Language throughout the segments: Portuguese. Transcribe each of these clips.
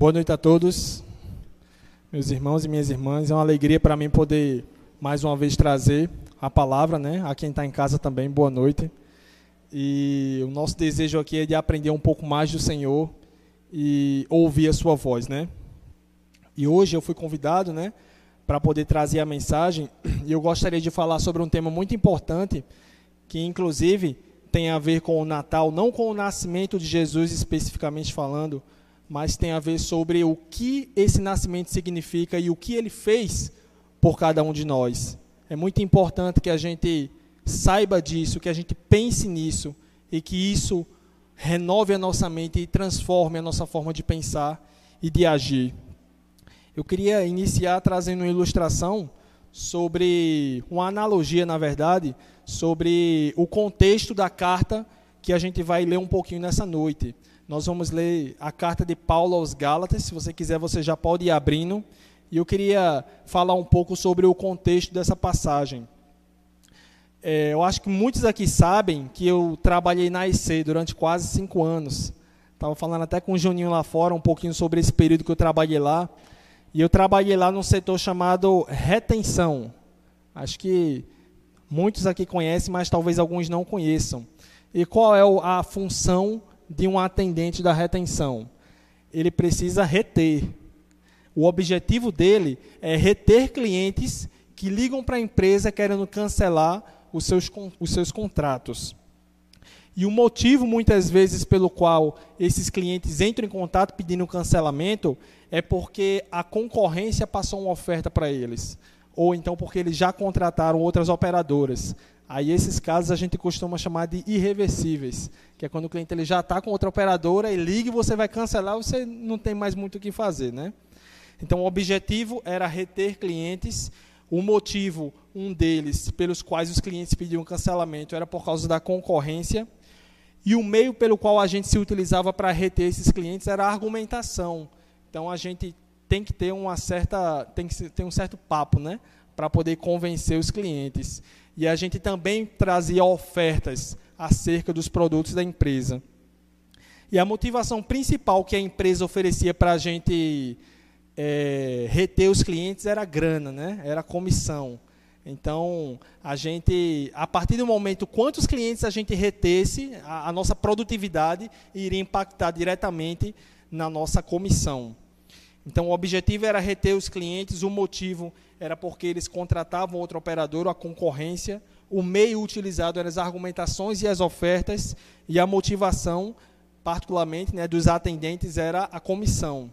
Boa noite a todos, meus irmãos e minhas irmãs. É uma alegria para mim poder mais uma vez trazer a palavra, né? A quem está em casa também, boa noite. E o nosso desejo aqui é de aprender um pouco mais do Senhor e ouvir a Sua voz, né? E hoje eu fui convidado, né, para poder trazer a mensagem e eu gostaria de falar sobre um tema muito importante que, inclusive, tem a ver com o Natal, não com o nascimento de Jesus especificamente falando, mas tem a ver sobre o que esse nascimento significa e o que ele fez por cada um de nós. É muito importante que a gente saiba disso, que a gente pense nisso e que isso renove a nossa mente e transforme a nossa forma de pensar e de agir. Eu queria iniciar trazendo uma ilustração sobre uma analogia, na verdade, sobre o contexto da carta que a gente vai ler um pouquinho nessa noite. Nós vamos ler a carta de Paulo aos Gálatas. Se você quiser, você já pode ir abrindo. E eu queria falar um pouco sobre o contexto dessa passagem. É, eu acho que muitos aqui sabem que eu trabalhei na IC durante quase cinco anos. Estava falando até com o Juninho lá fora um pouquinho sobre esse período que eu trabalhei lá. E eu trabalhei lá num setor chamado retenção. Acho que muitos aqui conhecem, mas talvez alguns não conheçam. E qual é a função de um atendente da retenção? Ele precisa reter. O objetivo dele é reter clientes que ligam para a empresa querendo cancelar os seus, os seus contratos. E o motivo, muitas vezes, pelo qual esses clientes entram em contato pedindo cancelamento é porque a concorrência passou uma oferta para eles. Ou então porque eles já contrataram outras operadoras. Aí esses casos a gente costuma chamar de irreversíveis, que é quando o cliente ele já está com outra operadora e liga e você vai cancelar, você não tem mais muito o que fazer, né? Então o objetivo era reter clientes. O motivo, um deles, pelos quais os clientes pediam cancelamento, era por causa da concorrência. E o meio pelo qual a gente se utilizava para reter esses clientes era a argumentação. Então a gente tem que ter uma certa, tem que ter um certo papo, né, para poder convencer os clientes. E a gente também trazia ofertas acerca dos produtos da empresa. E a motivação principal que a empresa oferecia para a gente é, reter os clientes era grana, né? Era comissão. Então, a gente, a partir do momento quantos clientes a gente retesse, a, a nossa produtividade iria impactar diretamente na nossa comissão. Então, o objetivo era reter os clientes, o motivo era porque eles contratavam outro operador, a concorrência. O meio utilizado eram as argumentações e as ofertas, e a motivação, particularmente, né, dos atendentes, era a comissão.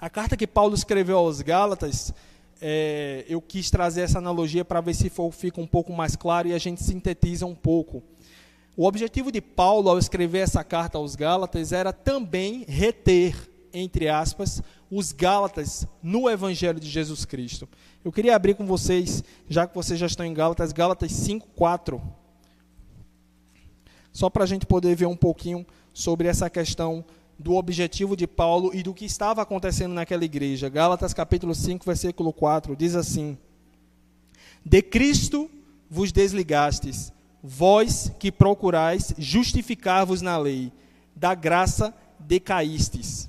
A carta que Paulo escreveu aos Gálatas, é, eu quis trazer essa analogia para ver se for, fica um pouco mais claro e a gente sintetiza um pouco. O objetivo de Paulo, ao escrever essa carta aos Gálatas, era também reter entre aspas, os Gálatas no Evangelho de Jesus Cristo. Eu queria abrir com vocês, já que vocês já estão em Gálatas, Gálatas 5, 4. Só para a gente poder ver um pouquinho sobre essa questão do objetivo de Paulo e do que estava acontecendo naquela igreja. Gálatas capítulo 5, versículo 4, diz assim: De Cristo vos desligastes, vós que procurais justificar-vos na lei, da graça decaístes.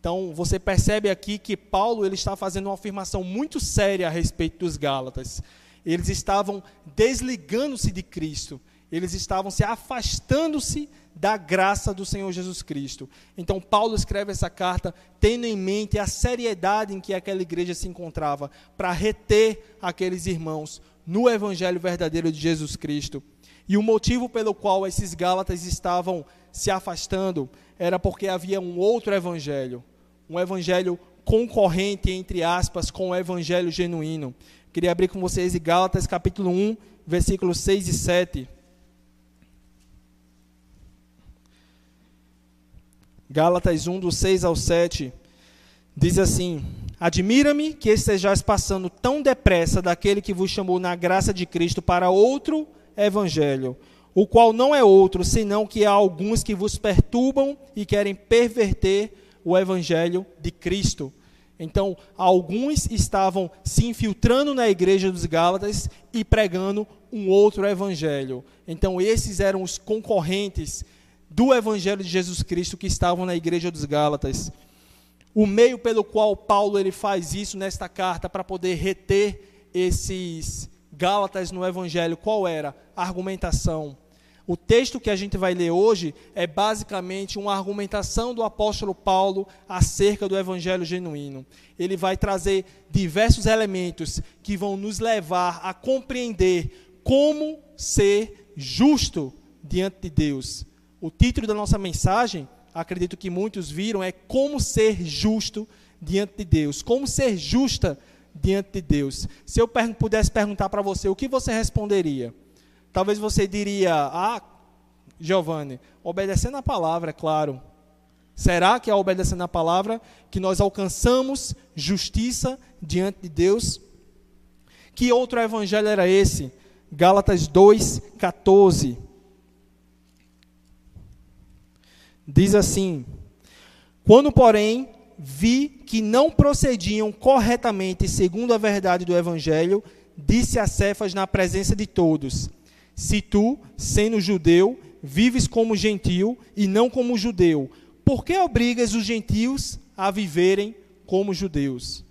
Então, você percebe aqui que Paulo ele está fazendo uma afirmação muito séria a respeito dos Gálatas. Eles estavam desligando-se de Cristo. Eles estavam se afastando-se da graça do Senhor Jesus Cristo. Então, Paulo escreve essa carta tendo em mente a seriedade em que aquela igreja se encontrava, para reter aqueles irmãos no evangelho verdadeiro de Jesus Cristo. E o motivo pelo qual esses Gálatas estavam se afastando era porque havia um outro evangelho, um evangelho concorrente, entre aspas, com o evangelho genuíno. Queria abrir com vocês em Gálatas capítulo 1, versículos 6 e 7. Gálatas 1, do 6 ao 7, diz assim: Admira-me que estejais passando tão depressa daquele que vos chamou na graça de Cristo para outro evangelho o qual não é outro senão que há alguns que vos perturbam e querem perverter o evangelho de Cristo. Então, alguns estavam se infiltrando na igreja dos Gálatas e pregando um outro evangelho. Então, esses eram os concorrentes do evangelho de Jesus Cristo que estavam na igreja dos Gálatas. o meio pelo qual Paulo ele faz isso nesta carta para poder reter esses Gálatas no evangelho, qual era? A argumentação. O texto que a gente vai ler hoje é basicamente uma argumentação do apóstolo Paulo acerca do evangelho genuíno. Ele vai trazer diversos elementos que vão nos levar a compreender como ser justo diante de Deus. O título da nossa mensagem acredito que muitos viram, é como ser justo diante de Deus. Como ser justa diante de Deus. Se eu pudesse perguntar para você, o que você responderia? Talvez você diria, ah, Giovanni, obedecendo a palavra, é claro. Será que é obedecendo a palavra que nós alcançamos justiça diante de Deus? Que outro evangelho era esse? Gálatas 2, 14. Diz assim: Quando, porém, vi que não procediam corretamente segundo a verdade do Evangelho, disse a Cefas na presença de todos: Se tu, sendo judeu, vives como gentil e não como judeu, por que obrigas os gentios a viverem como judeus?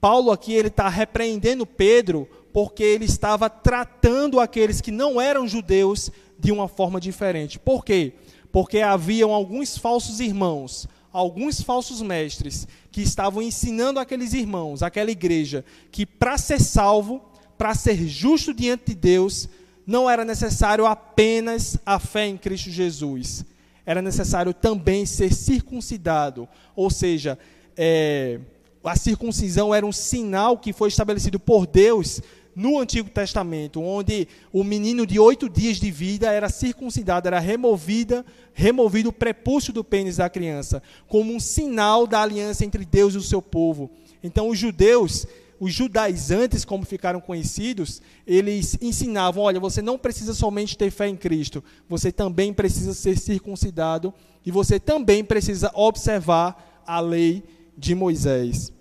Paulo aqui ele está repreendendo Pedro porque ele estava tratando aqueles que não eram judeus de uma forma diferente. Por quê? porque haviam alguns falsos irmãos, alguns falsos mestres, que estavam ensinando aqueles irmãos, aquela igreja, que para ser salvo, para ser justo diante de Deus, não era necessário apenas a fé em Cristo Jesus. Era necessário também ser circuncidado. Ou seja, é, a circuncisão era um sinal que foi estabelecido por Deus no Antigo Testamento, onde o menino de oito dias de vida era circuncidado, era removida, removido o prepúcio do pênis da criança, como um sinal da aliança entre Deus e o seu povo. Então, os judeus, os judaizantes, como ficaram conhecidos, eles ensinavam: olha, você não precisa somente ter fé em Cristo, você também precisa ser circuncidado e você também precisa observar a lei de Moisés.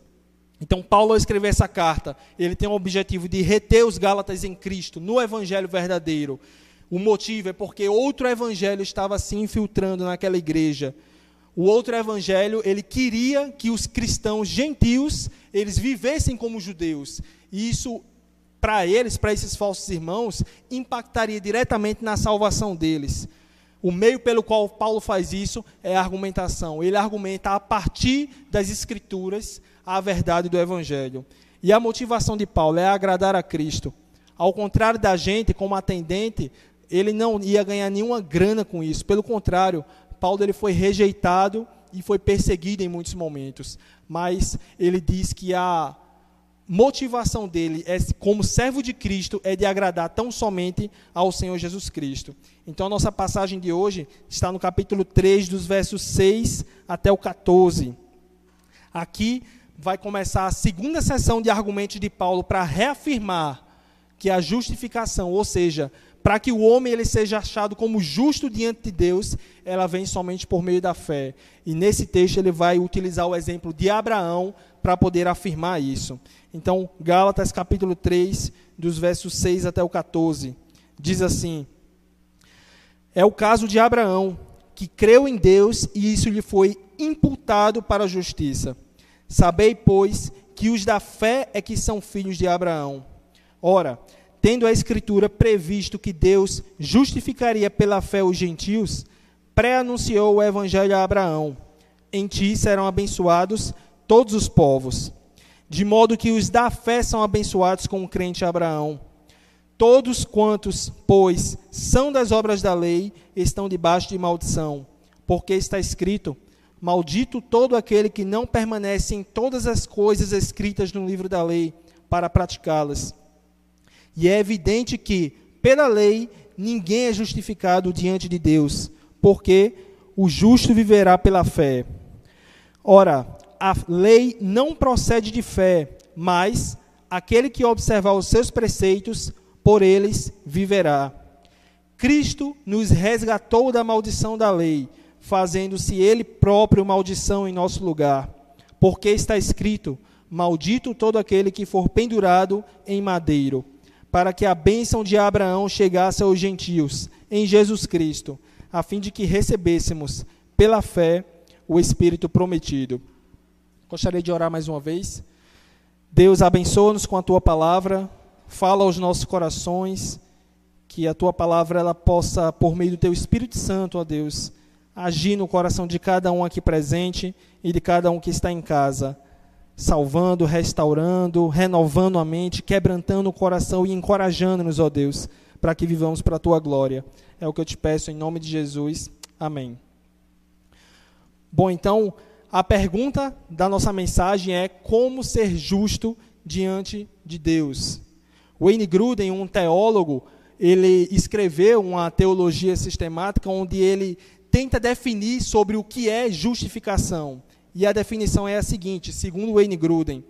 Então, Paulo, ao escrever essa carta, ele tem o objetivo de reter os Gálatas em Cristo, no Evangelho verdadeiro. O motivo é porque outro Evangelho estava se infiltrando naquela igreja. O outro Evangelho, ele queria que os cristãos gentios, eles vivessem como judeus. E isso, para eles, para esses falsos irmãos, impactaria diretamente na salvação deles. O meio pelo qual Paulo faz isso é a argumentação. Ele argumenta a partir das Escrituras a verdade do Evangelho. E a motivação de Paulo é agradar a Cristo. Ao contrário da gente, como atendente, ele não ia ganhar nenhuma grana com isso. Pelo contrário, Paulo ele foi rejeitado e foi perseguido em muitos momentos. Mas ele diz que a motivação dele, é, como servo de Cristo, é de agradar tão somente ao Senhor Jesus Cristo. Então, a nossa passagem de hoje está no capítulo 3, dos versos 6 até o 14. Aqui vai começar a segunda sessão de argumentos de Paulo para reafirmar que a justificação, ou seja, para que o homem ele seja achado como justo diante de Deus, ela vem somente por meio da fé. E nesse texto ele vai utilizar o exemplo de Abraão para poder afirmar isso. Então, Gálatas capítulo 3, dos versos 6 até o 14, diz assim: É o caso de Abraão, que creu em Deus e isso lhe foi imputado para a justiça. Sabei, pois, que os da fé é que são filhos de Abraão. Ora, tendo a Escritura previsto que Deus justificaria pela fé os gentios, pré-anunciou o Evangelho a Abraão: Em ti serão abençoados todos os povos. De modo que os da fé são abençoados com o crente Abraão. Todos quantos, pois, são das obras da lei, estão debaixo de maldição, porque está escrito: Maldito todo aquele que não permanece em todas as coisas escritas no livro da lei para praticá-las. E é evidente que, pela lei, ninguém é justificado diante de Deus, porque o justo viverá pela fé. Ora, a lei não procede de fé, mas aquele que observar os seus preceitos, por eles viverá. Cristo nos resgatou da maldição da lei fazendo-se ele próprio maldição em nosso lugar. Porque está escrito: Maldito todo aquele que for pendurado em madeiro, para que a bênção de Abraão chegasse aos gentios, em Jesus Cristo, a fim de que recebêssemos, pela fé, o Espírito prometido. Gostaria de orar mais uma vez. Deus, abençoa-nos com a tua palavra, fala aos nossos corações, que a tua palavra ela possa, por meio do teu Espírito Santo, ó Deus, agir no coração de cada um aqui presente e de cada um que está em casa, salvando, restaurando, renovando a mente, quebrantando o coração e encorajando-nos, ó Deus, para que vivamos para a tua glória. É o que eu te peço em nome de Jesus. Amém. Bom, então, a pergunta da nossa mensagem é como ser justo diante de Deus. Wayne Gruden, um teólogo, ele escreveu uma teologia sistemática onde ele tenta definir sobre o que é justificação. E a definição é a seguinte, segundo Wayne Gruden,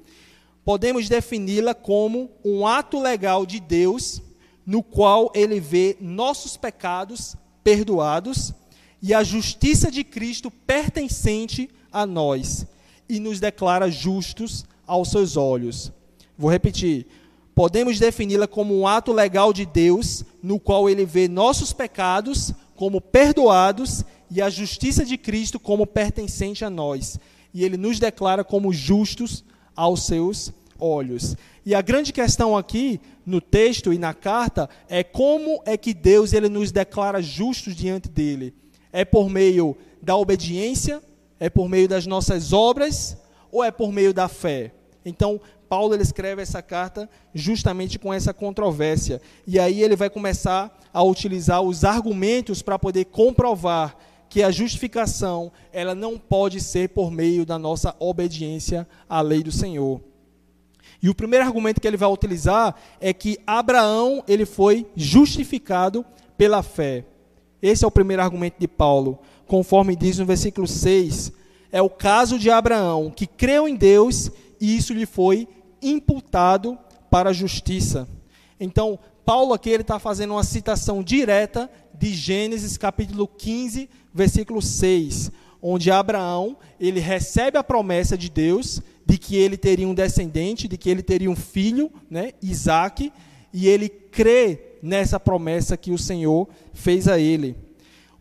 podemos defini-la como um ato legal de Deus no qual ele vê nossos pecados perdoados e a justiça de Cristo pertencente a nós e nos declara justos aos seus olhos. Vou repetir. Podemos defini-la como um ato legal de Deus, no qual ele vê nossos pecados como perdoados e a justiça de Cristo como pertencente a nós. E ele nos declara como justos aos seus olhos. E a grande questão aqui no texto e na carta é como é que Deus ele nos declara justos diante dele. É por meio da obediência, é por meio das nossas obras ou é por meio da fé? Então, Paulo ele escreve essa carta justamente com essa controvérsia. E aí ele vai começar a utilizar os argumentos para poder comprovar que a justificação, ela não pode ser por meio da nossa obediência à lei do Senhor. E o primeiro argumento que ele vai utilizar é que Abraão, ele foi justificado pela fé. Esse é o primeiro argumento de Paulo, conforme diz no versículo 6. É o caso de Abraão, que creu em Deus e isso lhe foi imputado para a justiça. Então, Paulo aqui está fazendo uma citação direta de Gênesis capítulo 15, versículo 6, onde Abraão ele recebe a promessa de Deus de que ele teria um descendente, de que ele teria um filho, né, Isaac, e ele crê nessa promessa que o Senhor fez a ele.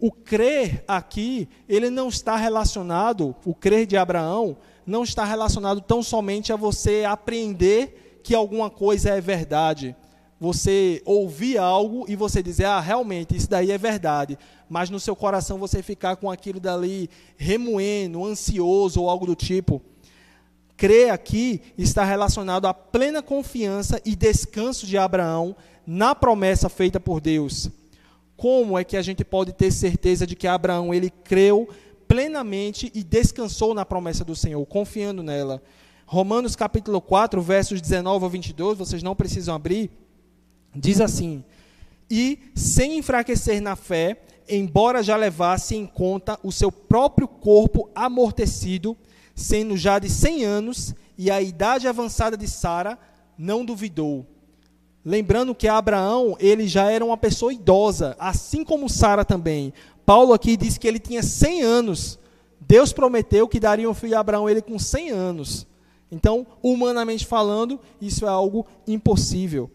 O crer aqui, ele não está relacionado, o crer de Abraão, não está relacionado tão somente a você aprender que alguma coisa é verdade. Você ouvir algo e você dizer, ah, realmente, isso daí é verdade. Mas no seu coração você ficar com aquilo dali remoendo, ansioso ou algo do tipo. Crer aqui está relacionado à plena confiança e descanso de Abraão na promessa feita por Deus. Como é que a gente pode ter certeza de que Abraão ele creu plenamente e descansou na promessa do Senhor, confiando nela? Romanos capítulo 4, versos 19 a 22, vocês não precisam abrir, diz assim: E sem enfraquecer na fé, embora já levasse em conta o seu próprio corpo amortecido, sendo já de 100 anos, e a idade avançada de Sara, não duvidou Lembrando que Abraão, ele já era uma pessoa idosa, assim como Sara também. Paulo aqui diz que ele tinha 100 anos. Deus prometeu que daria um filho a Abraão ele com 100 anos. Então, humanamente falando, isso é algo impossível.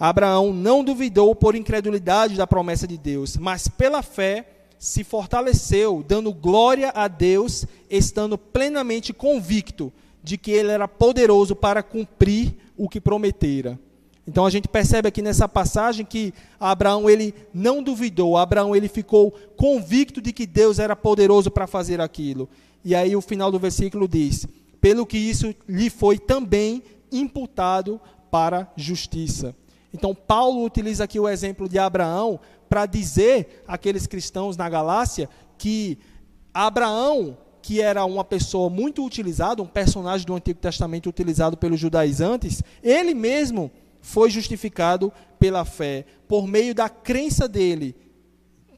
Abraão não duvidou por incredulidade da promessa de Deus, mas pela fé se fortaleceu, dando glória a Deus, estando plenamente convicto de que ele era poderoso para cumprir o que prometera. Então a gente percebe aqui nessa passagem que Abraão ele não duvidou, Abraão ele ficou convicto de que Deus era poderoso para fazer aquilo. E aí o final do versículo diz: "Pelo que isso lhe foi também imputado para justiça". Então Paulo utiliza aqui o exemplo de Abraão para dizer àqueles cristãos na Galácia que Abraão, que era uma pessoa muito utilizada, um personagem do Antigo Testamento utilizado pelos judaizantes, ele mesmo foi justificado pela fé, por meio da crença dele,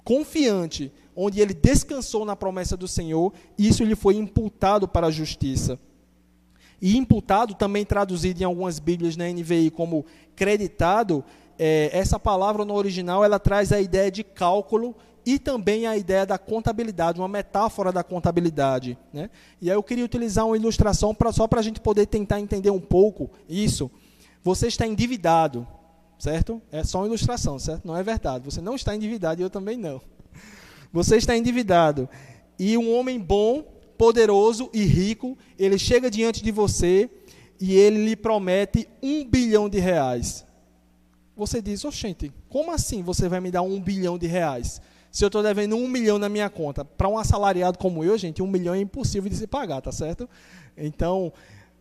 confiante, onde ele descansou na promessa do Senhor, isso lhe foi imputado para a justiça. E imputado, também traduzido em algumas Bíblias na NVI como creditado, é, essa palavra no original ela traz a ideia de cálculo e também a ideia da contabilidade, uma metáfora da contabilidade. Né? E aí eu queria utilizar uma ilustração pra, só para a gente poder tentar entender um pouco isso. Você está endividado, certo? É só uma ilustração, certo? Não é verdade. Você não está endividado e eu também não. Você está endividado. E um homem bom poderoso e rico, ele chega diante de você e ele lhe promete um bilhão de reais. Você diz, oxente, como assim você vai me dar um bilhão de reais? Se eu estou devendo um milhão na minha conta, para um assalariado como eu, gente, um milhão é impossível de se pagar, tá certo? Então,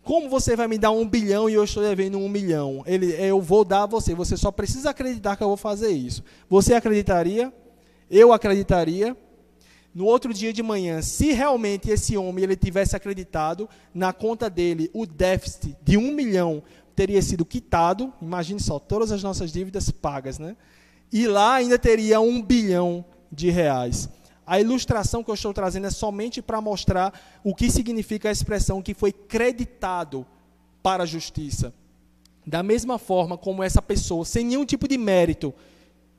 como você vai me dar um bilhão e eu estou devendo um milhão? Ele, eu vou dar a você, você só precisa acreditar que eu vou fazer isso. Você acreditaria? Eu acreditaria? No outro dia de manhã, se realmente esse homem ele tivesse acreditado, na conta dele o déficit de um milhão teria sido quitado, imagine só, todas as nossas dívidas pagas, né? E lá ainda teria um bilhão de reais. A ilustração que eu estou trazendo é somente para mostrar o que significa a expressão que foi creditado para a justiça. Da mesma forma como essa pessoa, sem nenhum tipo de mérito,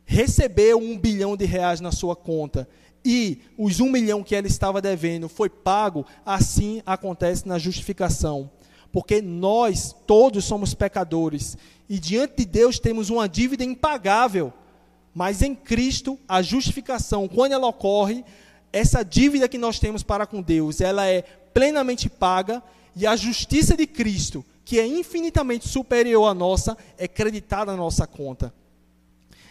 recebeu um bilhão de reais na sua conta e os um milhão que ela estava devendo foi pago, assim acontece na justificação. Porque nós todos somos pecadores e diante de Deus temos uma dívida impagável. Mas em Cristo, a justificação, quando ela ocorre, essa dívida que nós temos para com Deus, ela é plenamente paga e a justiça de Cristo, que é infinitamente superior à nossa, é creditada na nossa conta.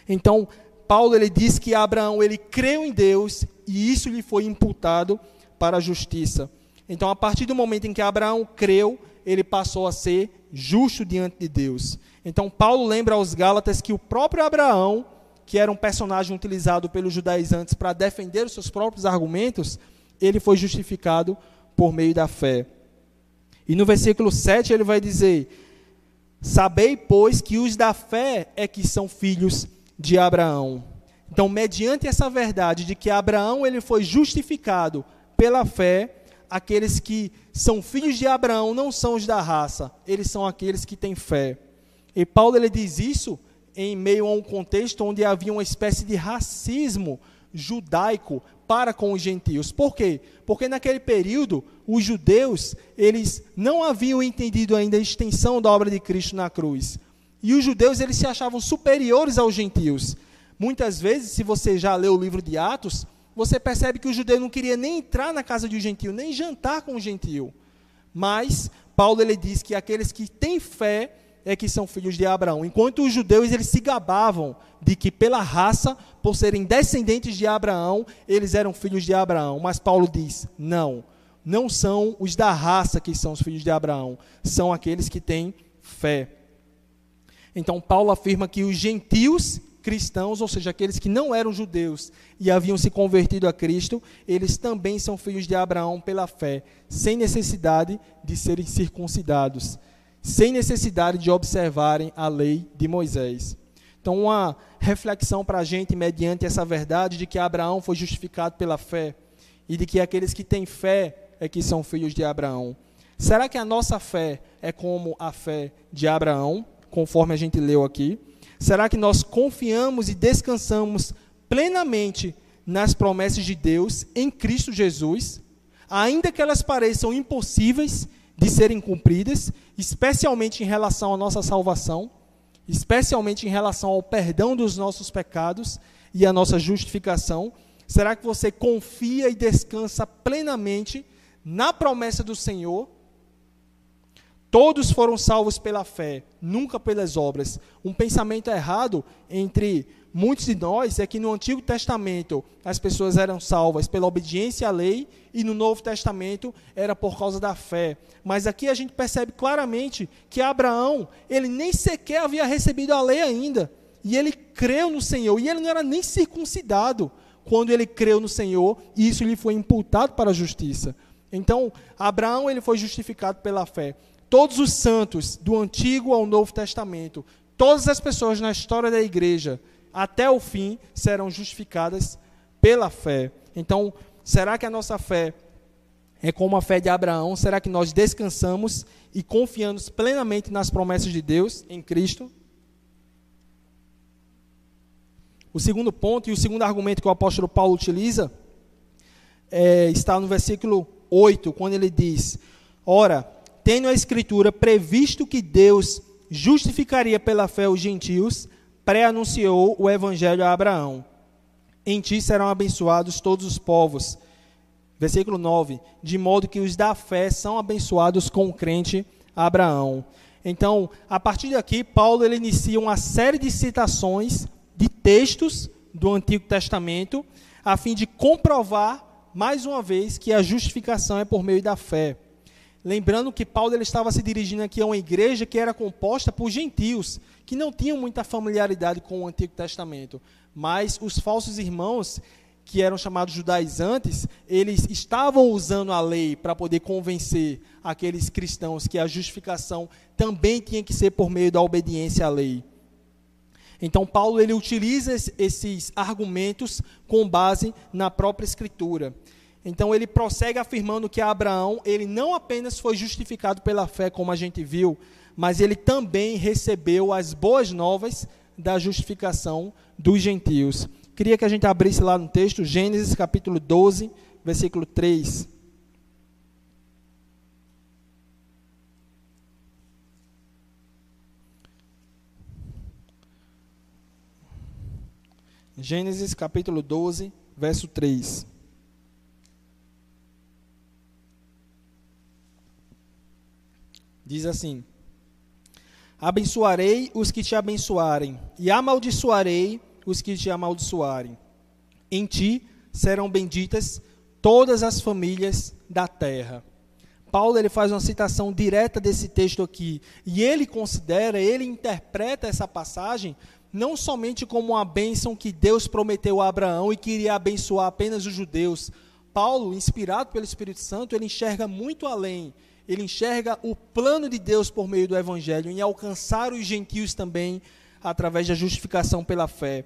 Então, Paulo ele diz que Abraão ele creu em Deus e isso lhe foi imputado para a justiça. Então, a partir do momento em que Abraão creu, ele passou a ser justo diante de Deus. Então, Paulo lembra aos Gálatas que o próprio Abraão que era um personagem utilizado pelos judaizantes para defender os seus próprios argumentos, ele foi justificado por meio da fé. E no versículo 7 ele vai dizer: Sabei, pois, que os da fé é que são filhos de Abraão. Então, mediante essa verdade de que Abraão ele foi justificado pela fé, aqueles que são filhos de Abraão não são os da raça, eles são aqueles que têm fé. E Paulo ele diz isso em meio a um contexto onde havia uma espécie de racismo judaico para com os gentios. Por quê? Porque naquele período os judeus, eles não haviam entendido ainda a extensão da obra de Cristo na cruz. E os judeus, eles se achavam superiores aos gentios. Muitas vezes, se você já leu o livro de Atos, você percebe que o judeu não queria nem entrar na casa de um gentio, nem jantar com um gentio. Mas Paulo ele diz que aqueles que têm fé é que são filhos de Abraão. Enquanto os judeus eles se gabavam de que pela raça, por serem descendentes de Abraão, eles eram filhos de Abraão. Mas Paulo diz: não, não são os da raça que são os filhos de Abraão, são aqueles que têm fé. Então Paulo afirma que os gentios cristãos, ou seja, aqueles que não eram judeus e haviam se convertido a Cristo, eles também são filhos de Abraão pela fé, sem necessidade de serem circuncidados sem necessidade de observarem a lei de Moisés. Então, uma reflexão para a gente, mediante essa verdade de que Abraão foi justificado pela fé e de que aqueles que têm fé é que são filhos de Abraão. Será que a nossa fé é como a fé de Abraão, conforme a gente leu aqui? Será que nós confiamos e descansamos plenamente nas promessas de Deus em Cristo Jesus, ainda que elas pareçam impossíveis de serem cumpridas, especialmente em relação à nossa salvação, especialmente em relação ao perdão dos nossos pecados e à nossa justificação? Será que você confia e descansa plenamente na promessa do Senhor? Todos foram salvos pela fé, nunca pelas obras. Um pensamento errado entre muitos de nós é que no Antigo Testamento as pessoas eram salvas pela obediência à lei e no Novo Testamento era por causa da fé. Mas aqui a gente percebe claramente que Abraão, ele nem sequer havia recebido a lei ainda, e ele creu no Senhor, e ele não era nem circuncidado quando ele creu no Senhor, e isso lhe foi imputado para a justiça. Então, Abraão ele foi justificado pela fé. Todos os santos do Antigo ao Novo Testamento, todas as pessoas na história da igreja, até o fim serão justificadas pela fé. Então, será que a nossa fé é como a fé de Abraão? Será que nós descansamos e confiamos plenamente nas promessas de Deus em Cristo? O segundo ponto e o segundo argumento que o apóstolo Paulo utiliza é, está no versículo 8, quando ele diz: Ora, tendo a Escritura previsto que Deus justificaria pela fé os gentios, pré-anunciou o evangelho a Abraão. Em ti serão abençoados todos os povos. Versículo 9: De modo que os da fé são abençoados com o crente Abraão. Então, a partir daqui, Paulo ele inicia uma série de citações de textos do Antigo Testamento, a fim de comprovar, mais uma vez, que a justificação é por meio da fé. Lembrando que Paulo ele estava se dirigindo aqui a uma igreja que era composta por gentios, que não tinham muita familiaridade com o Antigo Testamento. Mas os falsos irmãos, que eram chamados judaizantes, eles estavam usando a lei para poder convencer aqueles cristãos que a justificação também tinha que ser por meio da obediência à lei. Então Paulo ele utiliza esses argumentos com base na própria escritura. Então ele prossegue afirmando que Abraão, ele não apenas foi justificado pela fé, como a gente viu, mas ele também recebeu as boas novas da justificação dos gentios. Queria que a gente abrisse lá no texto, Gênesis capítulo 12, versículo 3. Gênesis capítulo 12, verso 3. Diz assim: Abençoarei os que te abençoarem, e amaldiçoarei os que te amaldiçoarem. Em ti serão benditas todas as famílias da terra. Paulo ele faz uma citação direta desse texto aqui, e ele considera, ele interpreta essa passagem não somente como uma bênção que Deus prometeu a Abraão e que iria abençoar apenas os judeus. Paulo, inspirado pelo Espírito Santo, ele enxerga muito além. Ele enxerga o plano de Deus por meio do evangelho em alcançar os gentios também através da justificação pela fé.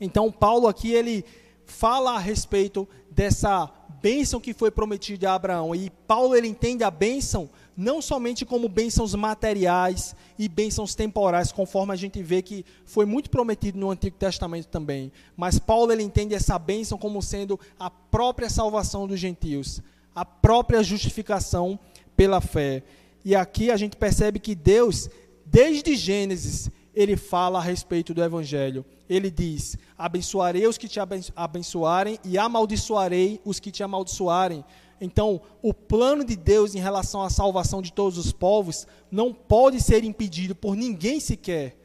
Então, Paulo aqui ele fala a respeito dessa bênção que foi prometida a Abraão. E Paulo ele entende a bênção não somente como bênçãos materiais e bênçãos temporais, conforme a gente vê que foi muito prometido no Antigo Testamento também, mas Paulo ele entende essa bênção como sendo a própria salvação dos gentios, a própria justificação pela fé. E aqui a gente percebe que Deus, desde Gênesis, ele fala a respeito do Evangelho. Ele diz: Abençoarei os que te abençoarem e amaldiçoarei os que te amaldiçoarem. Então, o plano de Deus em relação à salvação de todos os povos não pode ser impedido por ninguém sequer.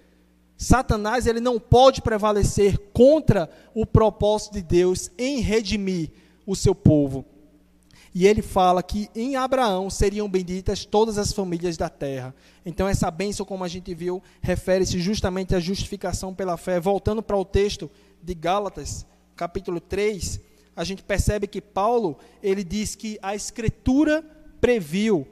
Satanás ele não pode prevalecer contra o propósito de Deus em redimir o seu povo. E ele fala que em Abraão seriam benditas todas as famílias da terra. Então, essa bênção, como a gente viu, refere-se justamente à justificação pela fé. Voltando para o texto de Gálatas, capítulo 3, a gente percebe que Paulo, ele diz que a Escritura previu.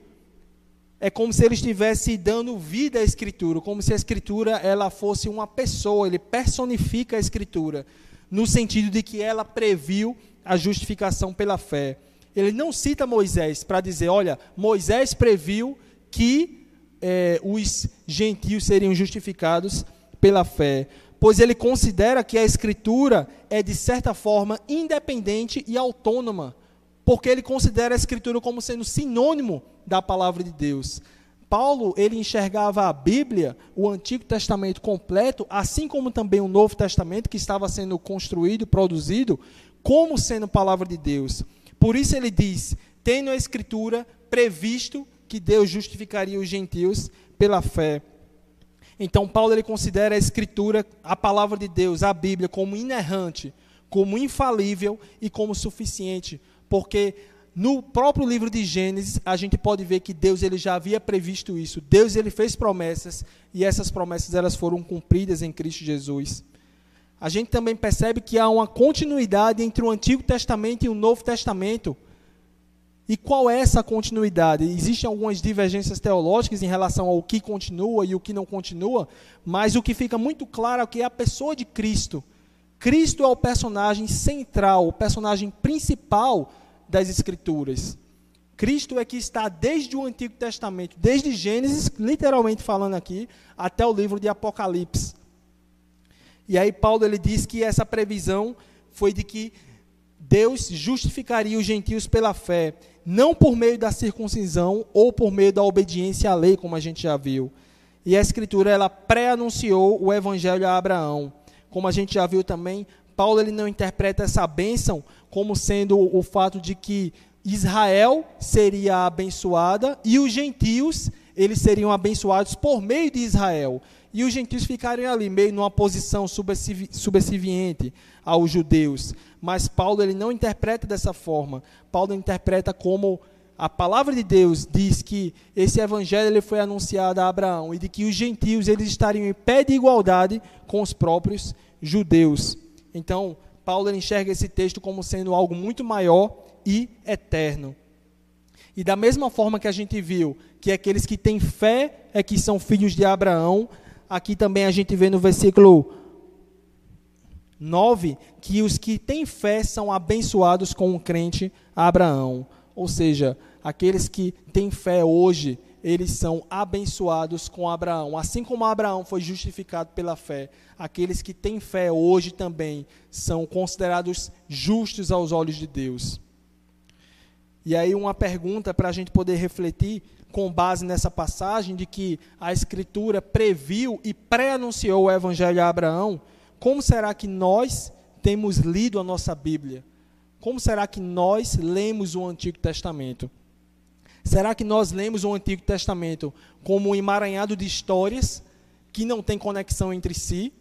É como se ele estivesse dando vida à Escritura, como se a Escritura ela fosse uma pessoa, ele personifica a Escritura, no sentido de que ela previu a justificação pela fé. Ele não cita Moisés para dizer, olha, Moisés previu que é, os gentios seriam justificados pela fé, pois ele considera que a Escritura é, de certa forma, independente e autônoma, porque ele considera a Escritura como sendo sinônimo da palavra de Deus. Paulo, ele enxergava a Bíblia, o Antigo Testamento completo, assim como também o Novo Testamento, que estava sendo construído, produzido, como sendo palavra de Deus. Por isso ele diz: tendo a Escritura previsto que Deus justificaria os gentios pela fé. Então Paulo ele considera a Escritura, a palavra de Deus, a Bíblia, como inerrante, como infalível e como suficiente, porque no próprio livro de Gênesis a gente pode ver que Deus ele já havia previsto isso. Deus ele fez promessas e essas promessas elas foram cumpridas em Cristo Jesus a gente também percebe que há uma continuidade entre o Antigo Testamento e o Novo Testamento. E qual é essa continuidade? Existem algumas divergências teológicas em relação ao que continua e o que não continua, mas o que fica muito claro é que é a pessoa de Cristo. Cristo é o personagem central, o personagem principal das Escrituras. Cristo é que está desde o Antigo Testamento, desde Gênesis, literalmente falando aqui, até o livro de Apocalipse. E aí Paulo ele diz que essa previsão foi de que Deus justificaria os gentios pela fé, não por meio da circuncisão ou por meio da obediência à lei, como a gente já viu. E a escritura ela pré-anunciou o evangelho a Abraão. Como a gente já viu também, Paulo ele não interpreta essa bênção como sendo o fato de que Israel seria abençoada e os gentios eles seriam abençoados por meio de Israel. E os gentios ficariam ali, meio numa posição subserviente aos judeus. Mas Paulo ele não interpreta dessa forma. Paulo interpreta como a palavra de Deus diz que esse evangelho ele foi anunciado a Abraão e de que os gentios eles estariam em pé de igualdade com os próprios judeus. Então, Paulo enxerga esse texto como sendo algo muito maior e eterno. E da mesma forma que a gente viu que aqueles que têm fé é que são filhos de Abraão, aqui também a gente vê no versículo 9 que os que têm fé são abençoados com o crente Abraão. Ou seja, aqueles que têm fé hoje, eles são abençoados com Abraão. Assim como Abraão foi justificado pela fé, aqueles que têm fé hoje também são considerados justos aos olhos de Deus. E aí, uma pergunta para a gente poder refletir com base nessa passagem de que a Escritura previu e pré-anunciou o Evangelho a Abraão. Como será que nós temos lido a nossa Bíblia? Como será que nós lemos o Antigo Testamento? Será que nós lemos o Antigo Testamento como um emaranhado de histórias que não tem conexão entre si?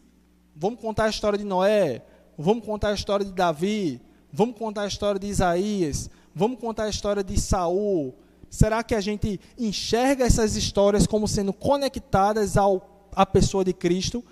Vamos contar a história de Noé, vamos contar a história de Davi, vamos contar a história de Isaías, Vamos contar a história de Saul. Será que a gente enxerga essas histórias como sendo conectadas ao, à pessoa de Cristo?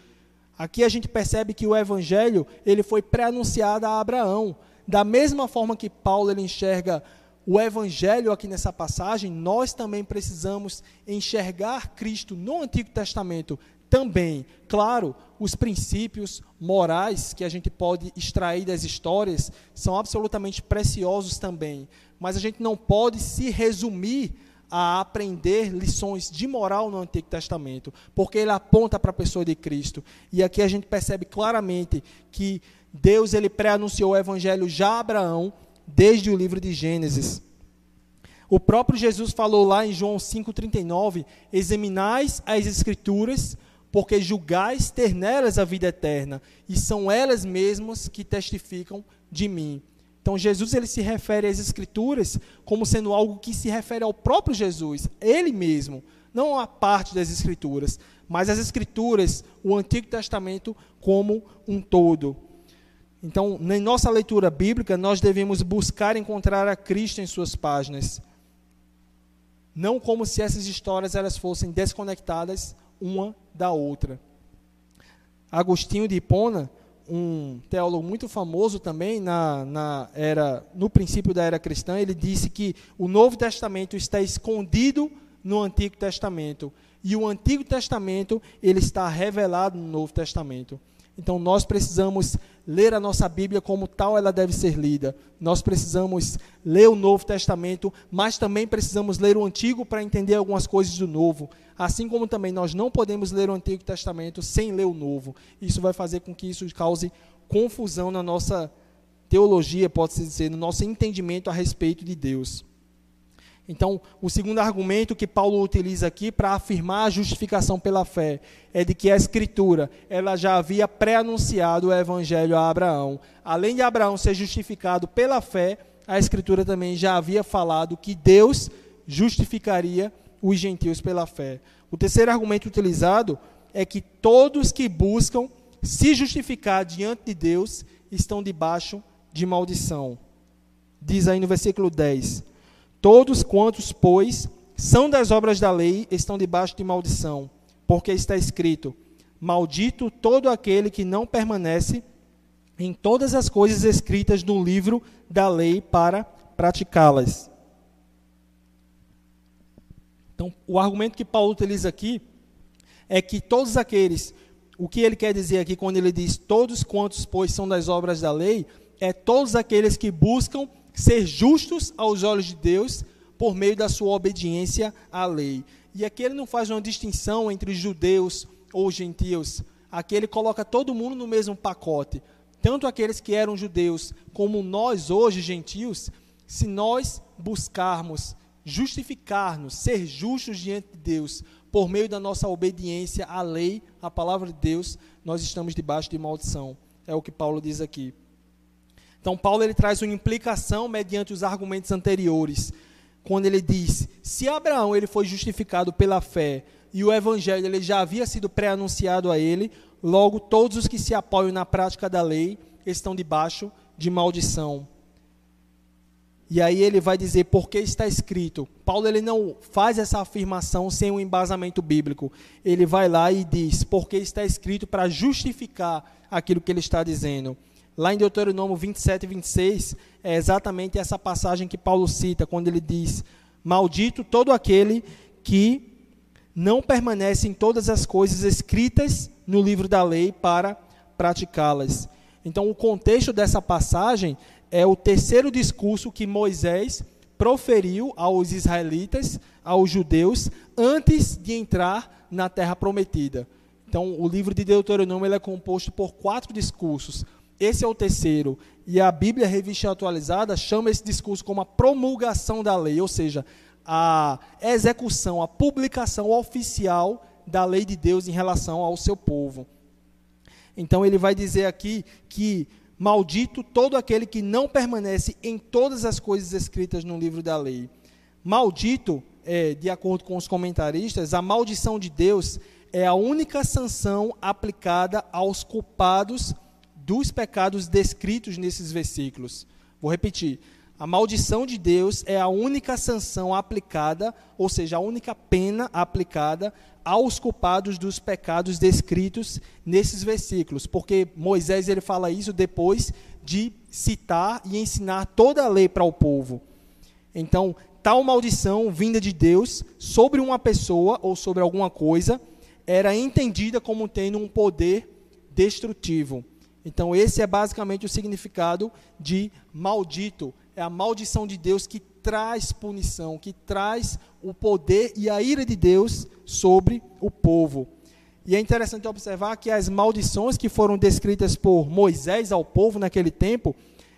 Aqui a gente percebe que o evangelho ele foi pré-anunciado a Abraão. Da mesma forma que Paulo ele enxerga o evangelho aqui nessa passagem, nós também precisamos enxergar Cristo no Antigo Testamento também. Claro, os princípios morais que a gente pode extrair das histórias são absolutamente preciosos também, mas a gente não pode se resumir a aprender lições de moral no Antigo Testamento, porque ele aponta para a pessoa de Cristo. E aqui a gente percebe claramente que Deus ele pré-anunciou o evangelho já a Abraão desde o livro de Gênesis. O próprio Jesus falou lá em João 5:39, examinais as escrituras, porque julgais ter nelas a vida eterna, e são elas mesmas que testificam de mim. Então Jesus ele se refere às escrituras como sendo algo que se refere ao próprio Jesus, ele mesmo, não a parte das escrituras, mas as escrituras, o Antigo Testamento como um todo. Então, na nossa leitura bíblica, nós devemos buscar encontrar a Cristo em suas páginas. Não como se essas histórias elas fossem desconectadas uma da outra. Agostinho de Hipona, um teólogo muito famoso também na, na era, no princípio da era cristã, ele disse que o Novo Testamento está escondido no Antigo Testamento e o Antigo Testamento ele está revelado no Novo Testamento. Então nós precisamos ler a nossa Bíblia como tal ela deve ser lida. Nós precisamos ler o Novo Testamento, mas também precisamos ler o Antigo para entender algumas coisas do Novo. Assim como também nós não podemos ler o Antigo Testamento sem ler o Novo. Isso vai fazer com que isso cause confusão na nossa teologia, pode-se dizer, no nosso entendimento a respeito de Deus. Então, o segundo argumento que Paulo utiliza aqui para afirmar a justificação pela fé é de que a Escritura ela já havia pré-anunciado o Evangelho a Abraão. Além de Abraão ser justificado pela fé, a Escritura também já havia falado que Deus justificaria os gentios pela fé. O terceiro argumento utilizado é que todos que buscam se justificar diante de Deus estão debaixo de maldição. Diz aí no versículo 10 Todos quantos, pois, são das obras da lei, estão debaixo de maldição, porque está escrito: Maldito todo aquele que não permanece em todas as coisas escritas no livro da lei para praticá-las. Então, o argumento que Paulo utiliza aqui é que todos aqueles, o que ele quer dizer aqui quando ele diz todos quantos, pois, são das obras da lei, é todos aqueles que buscam ser justos aos olhos de Deus por meio da sua obediência à lei. E aqui ele não faz uma distinção entre judeus ou gentios. Aqui ele coloca todo mundo no mesmo pacote. Tanto aqueles que eram judeus como nós hoje, gentios, se nós buscarmos justificar-nos, ser justos diante de Deus, por meio da nossa obediência à lei, à palavra de Deus, nós estamos debaixo de maldição. é o que Paulo diz aqui. Então Paulo ele traz uma implicação mediante os argumentos anteriores, quando ele diz: se Abraão ele foi justificado pela fé e o evangelho ele já havia sido pré-anunciado a ele, logo todos os que se apoiam na prática da lei estão debaixo de maldição. E aí ele vai dizer porque está escrito. Paulo ele não faz essa afirmação sem um embasamento bíblico. Ele vai lá e diz porque está escrito para justificar aquilo que ele está dizendo. Lá em Deuteronômio 27 e 26 é exatamente essa passagem que Paulo cita quando ele diz: Maldito todo aquele que não permanece em todas as coisas escritas no livro da lei para praticá-las. Então, o contexto dessa passagem é o terceiro discurso que Moisés proferiu aos israelitas, aos judeus, antes de entrar na terra prometida. Então, o livro de Deuteronômio é composto por quatro discursos. Esse é o terceiro. E a Bíblia Revista Atualizada chama esse discurso como a promulgação da lei, ou seja, a execução, a publicação oficial da lei de Deus em relação ao seu povo. Então, ele vai dizer aqui que Maldito todo aquele que não permanece em todas as coisas escritas no livro da lei. Maldito, é, de acordo com os comentaristas, a maldição de Deus é a única sanção aplicada aos culpados dos pecados descritos nesses versículos. Vou repetir. A maldição de Deus é a única sanção aplicada, ou seja, a única pena aplicada aos culpados dos pecados descritos nesses versículos, porque Moisés ele fala isso depois de citar e ensinar toda a lei para o povo. Então, tal maldição vinda de Deus sobre uma pessoa ou sobre alguma coisa era entendida como tendo um poder destrutivo. Então, esse é basicamente o significado de maldito é a maldição de Deus que traz punição, que traz o poder e a ira de Deus sobre o povo. E é interessante observar que as maldições que foram descritas por Moisés ao povo naquele tempo,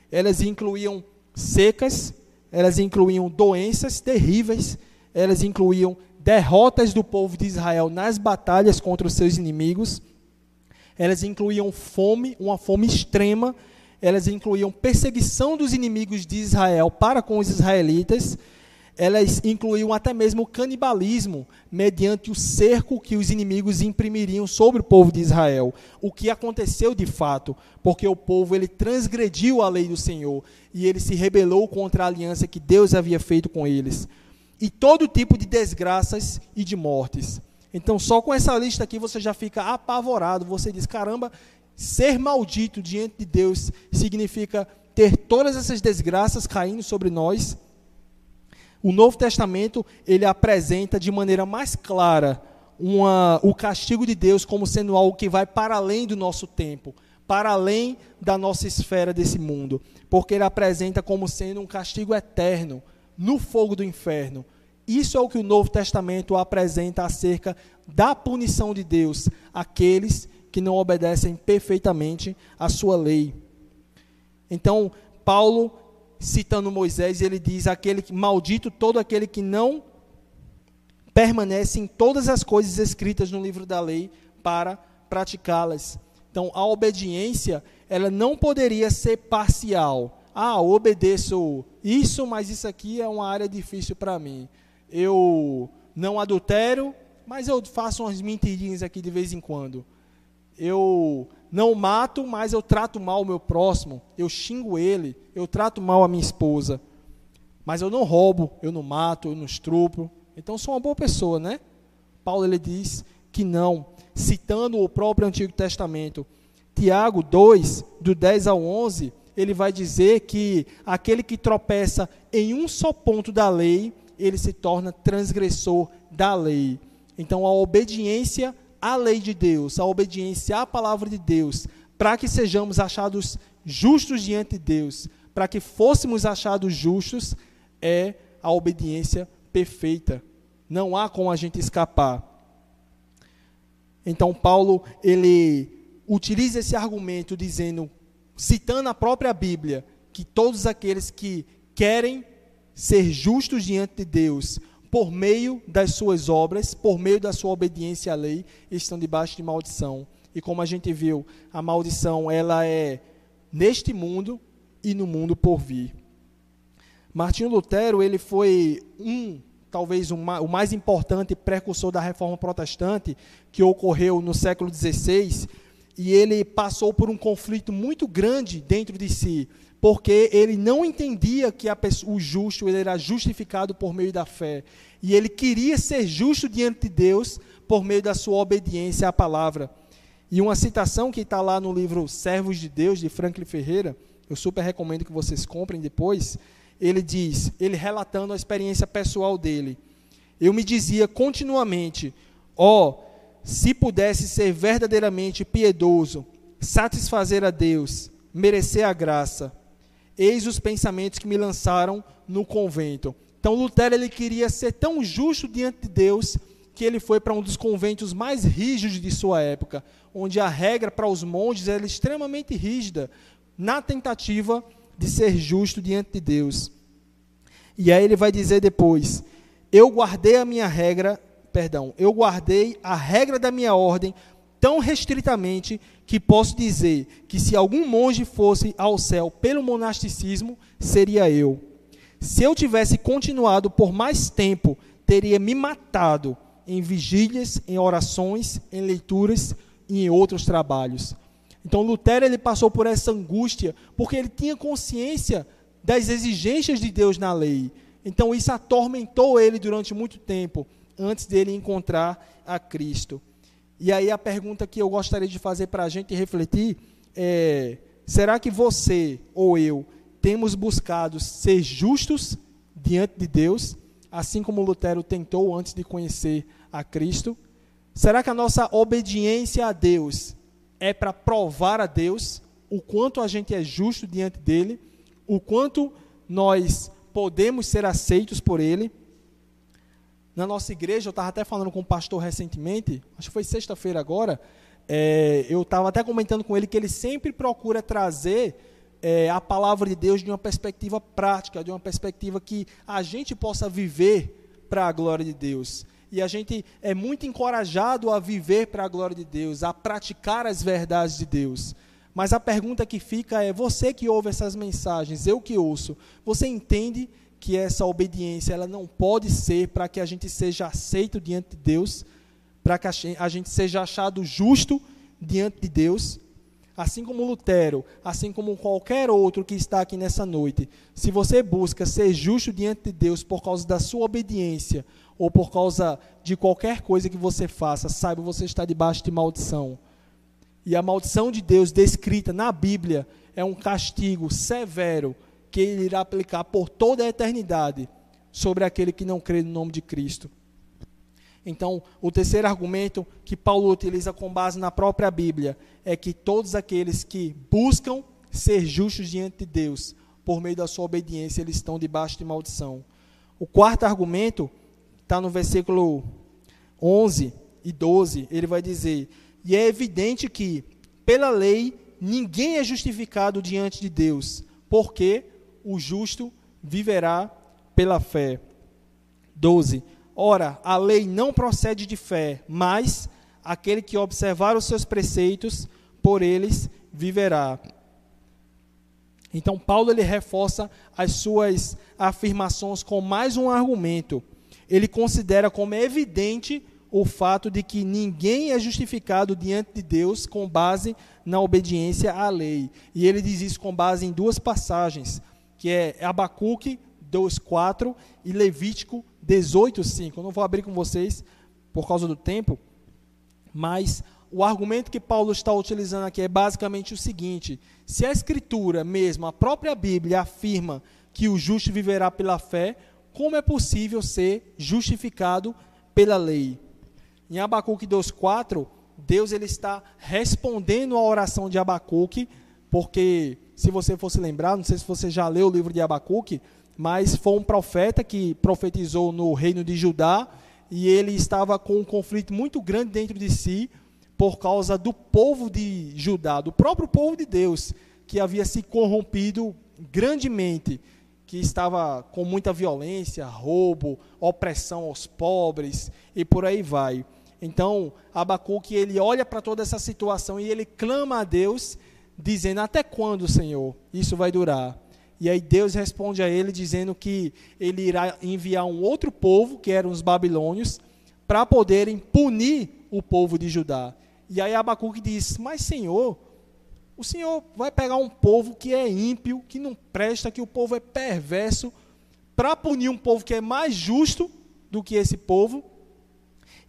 elas incluíam secas, elas incluíam doenças terríveis, elas incluíam derrotas do povo de Israel nas batalhas contra os seus inimigos, elas incluíam fome, uma fome extrema, elas incluíam perseguição dos inimigos de Israel para com os israelitas, elas incluíam até mesmo canibalismo, mediante o cerco que os inimigos imprimiriam sobre o povo de Israel. O que aconteceu de fato, porque o povo ele transgrediu a lei do Senhor e ele se rebelou contra a aliança que Deus havia feito com eles. E todo tipo de desgraças e de mortes. Então, só com essa lista aqui você já fica apavorado. Você diz: caramba, Ser maldito diante de Deus significa ter todas essas desgraças caindo sobre nós. O Novo Testamento ele apresenta de maneira mais clara uma, o castigo de Deus como sendo algo que vai para além do nosso tempo, para além da nossa esfera desse mundo, porque ele apresenta como sendo um castigo eterno no fogo do inferno. Isso é o que o Novo Testamento apresenta acerca da punição de Deus àqueles que não obedecem perfeitamente à sua lei. Então, Paulo, citando Moisés, ele diz: aquele que, maldito todo aquele que não permanece em todas as coisas escritas no livro da lei para praticá-las. Então, a obediência, ela não poderia ser parcial. Ah, obedeço isso, mas isso aqui é uma área difícil para mim. Eu não adultero, mas eu faço umas mentirinhas aqui de vez em quando eu não mato, mas eu trato mal o meu próximo, eu xingo ele, eu trato mal a minha esposa. Mas eu não roubo, eu não mato, eu não estrupo. Então sou uma boa pessoa, né? Paulo ele diz que não, citando o próprio Antigo Testamento. Tiago 2, do 10 ao 11, ele vai dizer que aquele que tropeça em um só ponto da lei, ele se torna transgressor da lei. Então a obediência a lei de Deus, a obediência à palavra de Deus, para que sejamos achados justos diante de Deus, para que fôssemos achados justos, é a obediência perfeita. Não há como a gente escapar. Então Paulo, ele utiliza esse argumento dizendo, citando a própria Bíblia, que todos aqueles que querem ser justos diante de Deus, por meio das suas obras, por meio da sua obediência à lei, estão debaixo de maldição. E como a gente viu, a maldição ela é neste mundo e no mundo por vir. Martinho Lutero ele foi um talvez o mais importante precursor da reforma protestante que ocorreu no século XVI e ele passou por um conflito muito grande dentro de si porque ele não entendia que pessoa, o justo ele era justificado por meio da fé. E ele queria ser justo diante de Deus por meio da sua obediência à palavra. E uma citação que está lá no livro Servos de Deus, de Franklin Ferreira, eu super recomendo que vocês comprem depois. Ele diz, ele relatando a experiência pessoal dele: Eu me dizia continuamente, ó, oh, se pudesse ser verdadeiramente piedoso, satisfazer a Deus, merecer a graça, Eis os pensamentos que me lançaram no convento. Então Lutero ele queria ser tão justo diante de Deus que ele foi para um dos conventos mais rígidos de sua época, onde a regra para os monges era extremamente rígida, na tentativa de ser justo diante de Deus. E aí ele vai dizer depois: Eu guardei a minha regra, perdão, eu guardei a regra da minha ordem tão restritamente que posso dizer que se algum monge fosse ao céu pelo monasticismo, seria eu. Se eu tivesse continuado por mais tempo, teria me matado em vigílias, em orações, em leituras e em outros trabalhos. Então Lutero ele passou por essa angústia porque ele tinha consciência das exigências de Deus na lei. Então isso atormentou ele durante muito tempo antes dele encontrar a Cristo. E aí a pergunta que eu gostaria de fazer para a gente refletir é: será que você ou eu temos buscado ser justos diante de Deus, assim como Lutero tentou antes de conhecer a Cristo? Será que a nossa obediência a Deus é para provar a Deus o quanto a gente é justo diante dele, o quanto nós podemos ser aceitos por ele? Na nossa igreja, eu estava até falando com o pastor recentemente, acho que foi sexta-feira agora, é, eu estava até comentando com ele que ele sempre procura trazer é, a palavra de Deus de uma perspectiva prática, de uma perspectiva que a gente possa viver para a glória de Deus. E a gente é muito encorajado a viver para a glória de Deus, a praticar as verdades de Deus. Mas a pergunta que fica é: você que ouve essas mensagens, eu que ouço, você entende que essa obediência ela não pode ser para que a gente seja aceito diante de Deus, para que a gente seja achado justo diante de Deus. Assim como Lutero, assim como qualquer outro que está aqui nessa noite, se você busca ser justo diante de Deus por causa da sua obediência ou por causa de qualquer coisa que você faça, saiba você está debaixo de maldição. E a maldição de Deus descrita na Bíblia é um castigo severo que ele irá aplicar por toda a eternidade sobre aquele que não crê no nome de Cristo. Então, o terceiro argumento que Paulo utiliza com base na própria Bíblia é que todos aqueles que buscam ser justos diante de Deus, por meio da sua obediência, eles estão debaixo de maldição. O quarto argumento está no versículo 11 e 12, ele vai dizer: E é evidente que, pela lei, ninguém é justificado diante de Deus, porque o justo viverá pela fé. 12. Ora, a lei não procede de fé, mas aquele que observar os seus preceitos, por eles viverá. Então Paulo ele reforça as suas afirmações com mais um argumento. Ele considera como evidente o fato de que ninguém é justificado diante de Deus com base na obediência à lei. E ele diz isso com base em duas passagens que é Abacuque 2:4 e Levítico 18:5. Eu não vou abrir com vocês por causa do tempo, mas o argumento que Paulo está utilizando aqui é basicamente o seguinte: se a Escritura mesmo, a própria Bíblia, afirma que o justo viverá pela fé, como é possível ser justificado pela lei? Em Abacuque 2,4, Deus ele está respondendo à oração de Abacuque, porque se você fosse lembrar, não sei se você já leu o livro de Abacuque, mas foi um profeta que profetizou no reino de Judá e ele estava com um conflito muito grande dentro de si por causa do povo de Judá, do próprio povo de Deus, que havia se corrompido grandemente, que estava com muita violência, roubo, opressão aos pobres e por aí vai. Então, Abacuque, ele olha para toda essa situação e ele clama a Deus, dizendo: Até quando, Senhor, isso vai durar? E aí Deus responde a ele, dizendo que ele irá enviar um outro povo, que eram os babilônios, para poderem punir o povo de Judá. E aí Abacuque diz: Mas, Senhor, o Senhor vai pegar um povo que é ímpio, que não presta, que o povo é perverso, para punir um povo que é mais justo do que esse povo.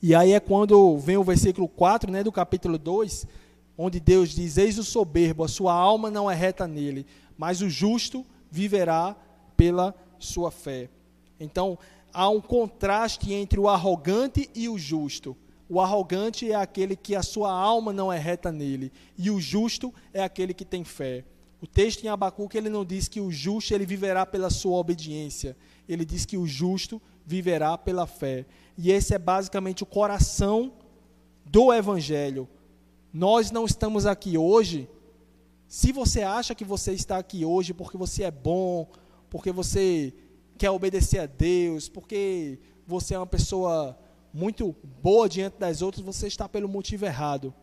E aí é quando vem o versículo 4 né, do capítulo 2, onde Deus diz: Eis o soberbo, a sua alma não é reta nele, mas o justo viverá pela sua fé. Então, há um contraste entre o arrogante e o justo. O arrogante é aquele que a sua alma não é reta nele, e o justo é aquele que tem fé. O texto em Abacuque ele não diz que o justo ele viverá pela sua obediência, ele diz que o justo viverá pela fé. E esse é basicamente o coração do Evangelho. Nós não estamos aqui hoje. Se você acha que você está aqui hoje porque você é bom, porque você quer obedecer a Deus, porque você é uma pessoa muito boa diante das outras, você está pelo motivo errado.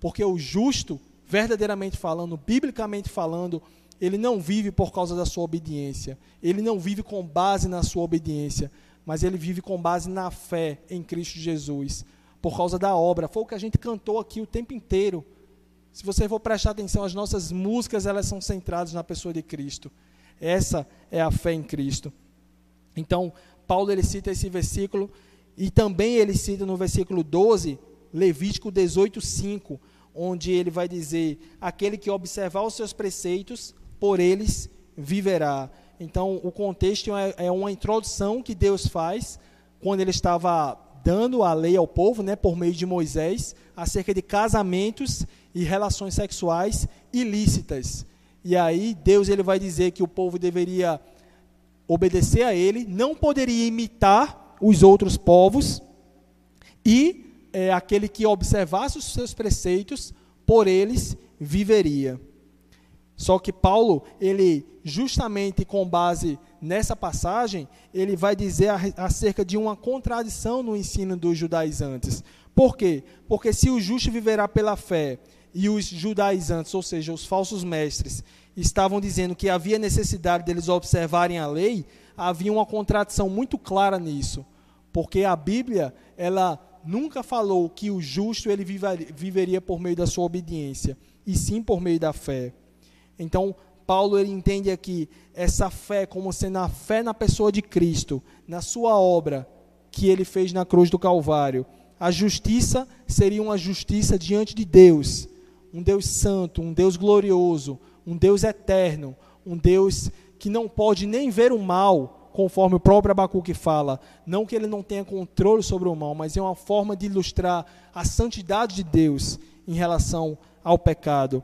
Porque o justo, verdadeiramente falando, biblicamente falando, ele não vive por causa da sua obediência. Ele não vive com base na sua obediência mas ele vive com base na fé em Cristo Jesus, por causa da obra. Foi o que a gente cantou aqui o tempo inteiro. Se você for prestar atenção, as nossas músicas elas são centradas na pessoa de Cristo. Essa é a fé em Cristo. Então, Paulo ele cita esse versículo e também ele cita no versículo 12, Levítico 18:5, onde ele vai dizer: "Aquele que observar os seus preceitos, por eles viverá". Então, o contexto é, é uma introdução que Deus faz quando ele estava dando a lei ao povo, né, por meio de Moisés, acerca de casamentos e relações sexuais ilícitas. E aí Deus ele vai dizer que o povo deveria obedecer a ele, não poderia imitar os outros povos e é, aquele que observasse os seus preceitos, por eles viveria. Só que Paulo, ele justamente com base nessa passagem, ele vai dizer acerca de uma contradição no ensino dos judaizantes. Por quê? Porque se o justo viverá pela fé e os judaizantes, ou seja, os falsos mestres, estavam dizendo que havia necessidade deles observarem a lei, havia uma contradição muito clara nisso. Porque a Bíblia, ela nunca falou que o justo ele viveria por meio da sua obediência, e sim por meio da fé. Então, Paulo ele entende aqui essa fé como sendo a fé na pessoa de Cristo, na sua obra que ele fez na cruz do Calvário. A justiça seria uma justiça diante de Deus, um Deus santo, um Deus glorioso, um Deus eterno, um Deus que não pode nem ver o mal, conforme o próprio Abacuque fala. Não que ele não tenha controle sobre o mal, mas é uma forma de ilustrar a santidade de Deus em relação ao pecado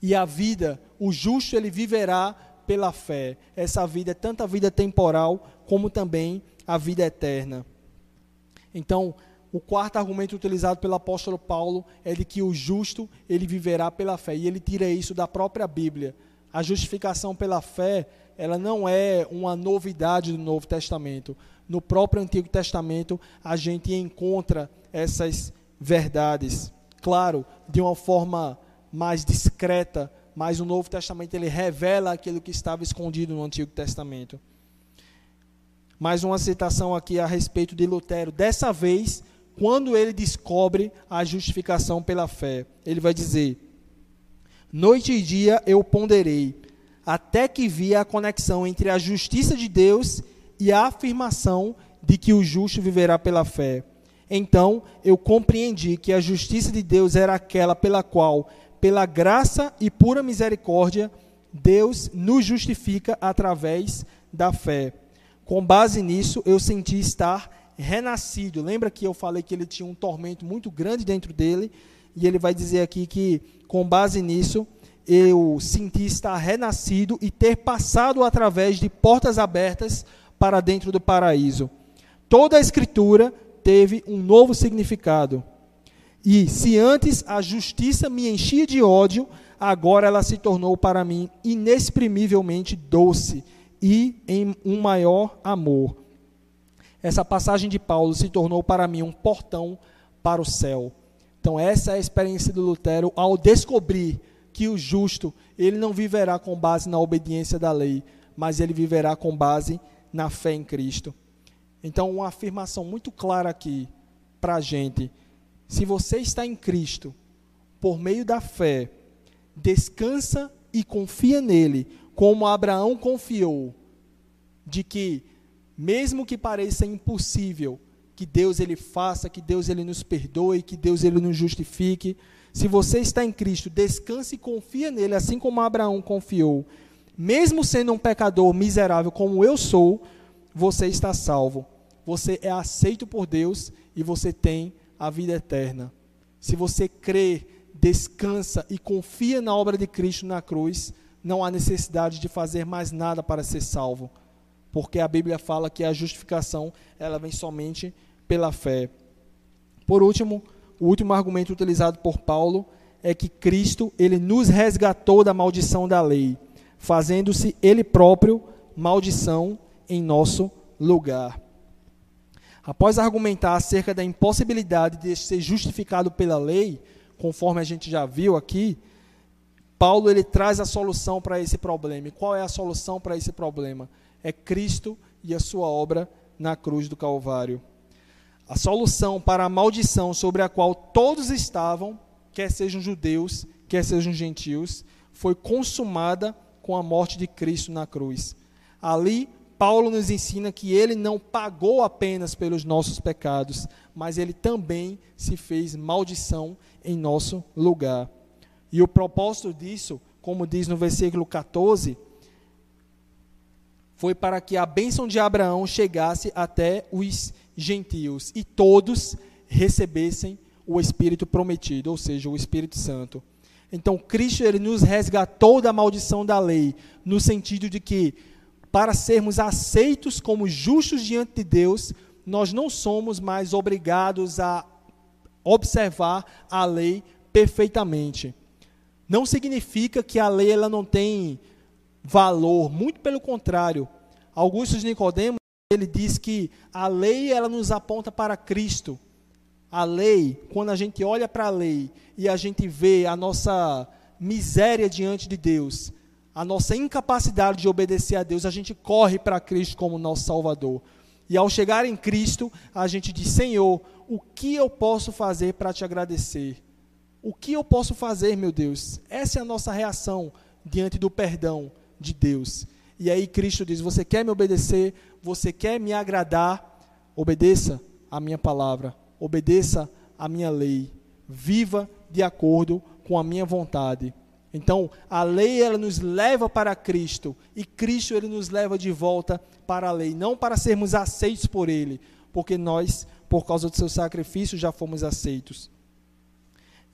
e a vida, o justo ele viverá pela fé. Essa vida é tanto a vida temporal como também a vida eterna. Então, o quarto argumento utilizado pelo apóstolo Paulo é de que o justo ele viverá pela fé, e ele tira isso da própria Bíblia. A justificação pela fé, ela não é uma novidade do Novo Testamento. No próprio Antigo Testamento, a gente encontra essas verdades. Claro, de uma forma mais discreta, mas o Novo Testamento ele revela aquilo que estava escondido no Antigo Testamento. Mais uma citação aqui a respeito de Lutero. Dessa vez, quando ele descobre a justificação pela fé, ele vai dizer: Noite e dia eu ponderei, até que vi a conexão entre a justiça de Deus e a afirmação de que o justo viverá pela fé. Então eu compreendi que a justiça de Deus era aquela pela qual pela graça e pura misericórdia, Deus nos justifica através da fé. Com base nisso, eu senti estar renascido. Lembra que eu falei que ele tinha um tormento muito grande dentro dele? E ele vai dizer aqui que, com base nisso, eu senti estar renascido e ter passado através de portas abertas para dentro do paraíso. Toda a Escritura teve um novo significado. E se antes a justiça me enchia de ódio, agora ela se tornou para mim inexprimivelmente doce e em um maior amor. Essa passagem de Paulo se tornou para mim um portão para o céu. Então essa é a experiência do Lutero ao descobrir que o justo, ele não viverá com base na obediência da lei, mas ele viverá com base na fé em Cristo. Então, uma afirmação muito clara aqui para a gente: se você está em Cristo, por meio da fé, descansa e confia nele, como Abraão confiou, de que, mesmo que pareça impossível, que Deus ele faça, que Deus ele nos perdoe, que Deus ele nos justifique. Se você está em Cristo, descanse e confia nele, assim como Abraão confiou. Mesmo sendo um pecador miserável como eu sou, você está salvo. Você é aceito por Deus e você tem a vida eterna. Se você crê, descansa e confia na obra de Cristo na cruz, não há necessidade de fazer mais nada para ser salvo, porque a Bíblia fala que a justificação ela vem somente pela fé. Por último, o último argumento utilizado por Paulo é que Cristo ele nos resgatou da maldição da lei, fazendo-se ele próprio maldição em nosso lugar. Após argumentar acerca da impossibilidade de ser justificado pela lei, conforme a gente já viu aqui, Paulo ele traz a solução para esse problema. E qual é a solução para esse problema? É Cristo e a sua obra na cruz do Calvário. A solução para a maldição sobre a qual todos estavam, quer sejam judeus, quer sejam gentios, foi consumada com a morte de Cristo na cruz. Ali Paulo nos ensina que ele não pagou apenas pelos nossos pecados, mas ele também se fez maldição em nosso lugar. E o propósito disso, como diz no versículo 14, foi para que a bênção de Abraão chegasse até os gentios e todos recebessem o Espírito prometido, ou seja, o Espírito Santo. Então, Cristo ele nos resgatou da maldição da lei, no sentido de que para sermos aceitos como justos diante de Deus, nós não somos mais obrigados a observar a lei perfeitamente. Não significa que a lei ela não tem valor, muito pelo contrário. Augusto de Nicodemo, ele diz que a lei ela nos aponta para Cristo. A lei, quando a gente olha para a lei e a gente vê a nossa miséria diante de Deus, a nossa incapacidade de obedecer a Deus, a gente corre para Cristo como nosso Salvador. E ao chegar em Cristo, a gente diz: Senhor, o que eu posso fazer para te agradecer? O que eu posso fazer, meu Deus? Essa é a nossa reação diante do perdão de Deus. E aí Cristo diz: Você quer me obedecer? Você quer me agradar? Obedeça a minha palavra, obedeça a minha lei, viva de acordo com a minha vontade. Então, a lei ela nos leva para Cristo e Cristo ele nos leva de volta para a lei, não para sermos aceitos por ele, porque nós, por causa do seu sacrifício, já fomos aceitos.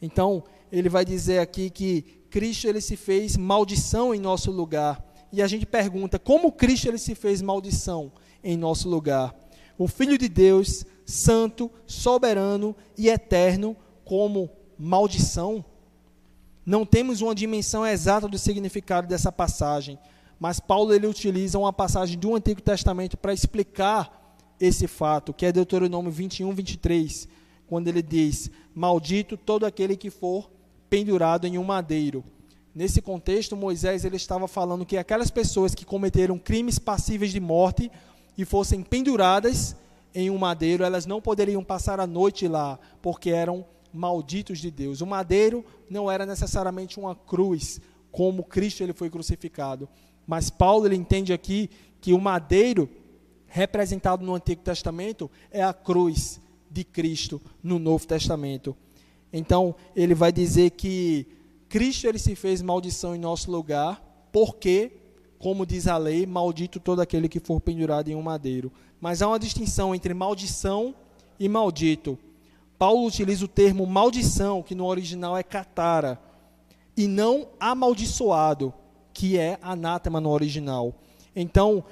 Então, ele vai dizer aqui que Cristo ele se fez maldição em nosso lugar. E a gente pergunta: como Cristo ele se fez maldição em nosso lugar? O filho de Deus, santo, soberano e eterno, como maldição? Não temos uma dimensão exata do significado dessa passagem, mas Paulo ele utiliza uma passagem do Antigo Testamento para explicar esse fato, que é Deuteronômio 21, 23, quando ele diz: Maldito todo aquele que for pendurado em um madeiro. Nesse contexto, Moisés ele estava falando que aquelas pessoas que cometeram crimes passíveis de morte e fossem penduradas em um madeiro, elas não poderiam passar a noite lá, porque eram malditos de Deus. O madeiro não era necessariamente uma cruz, como Cristo ele foi crucificado. Mas Paulo ele entende aqui que o madeiro representado no Antigo Testamento é a cruz de Cristo no Novo Testamento. Então, ele vai dizer que Cristo ele se fez maldição em nosso lugar, porque, como diz a lei, maldito todo aquele que for pendurado em um madeiro. Mas há uma distinção entre maldição e maldito. Paulo utiliza o termo maldição, que no original é catara, e não amaldiçoado, que é anátema no original. Então,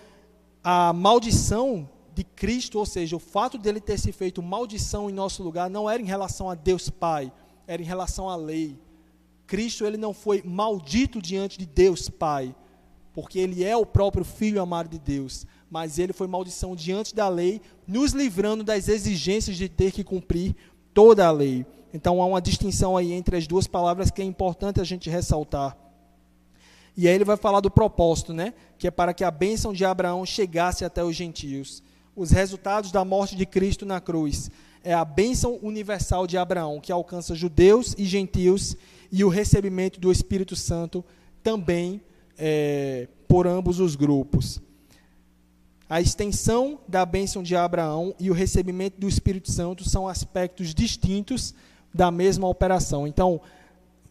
a maldição de Cristo, ou seja, o fato dele ter se feito maldição em nosso lugar, não era em relação a Deus Pai, era em relação à lei. Cristo ele não foi maldito diante de Deus Pai, porque ele é o próprio Filho amado de Deus, mas ele foi maldição diante da lei, nos livrando das exigências de ter que cumprir toda a lei. Então há uma distinção aí entre as duas palavras que é importante a gente ressaltar. E aí ele vai falar do propósito, né? Que é para que a bênção de Abraão chegasse até os gentios. Os resultados da morte de Cristo na cruz é a bênção universal de Abraão, que alcança judeus e gentios, e o recebimento do Espírito Santo também é, por ambos os grupos. A extensão da bênção de Abraão e o recebimento do Espírito Santo são aspectos distintos da mesma operação. Então,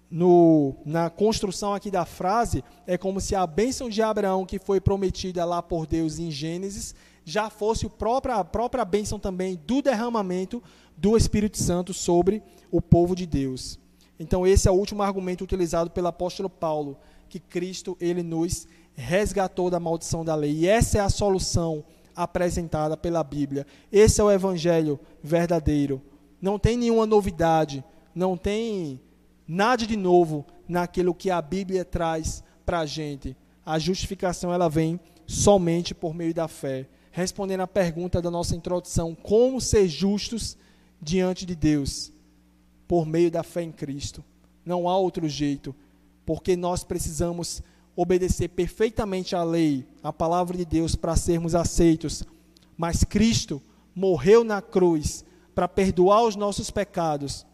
no, na construção aqui da frase, é como se a bênção de Abraão, que foi prometida lá por Deus em Gênesis, já fosse própria, a própria bênção também do derramamento do Espírito Santo sobre o povo de Deus. Então, esse é o último argumento utilizado pelo apóstolo Paulo, que Cristo ele nos resgatou da maldição da lei. E essa é a solução apresentada pela Bíblia. Esse é o evangelho verdadeiro. Não tem nenhuma novidade, não tem nada de novo naquilo que a Bíblia traz para a gente. A justificação ela vem somente por meio da fé. Respondendo à pergunta da nossa introdução, como ser justos diante de Deus? Por meio da fé em Cristo. Não há outro jeito, porque nós precisamos obedecer perfeitamente à lei, à palavra de Deus, para sermos aceitos. Mas Cristo morreu na cruz para perdoar os nossos pecados.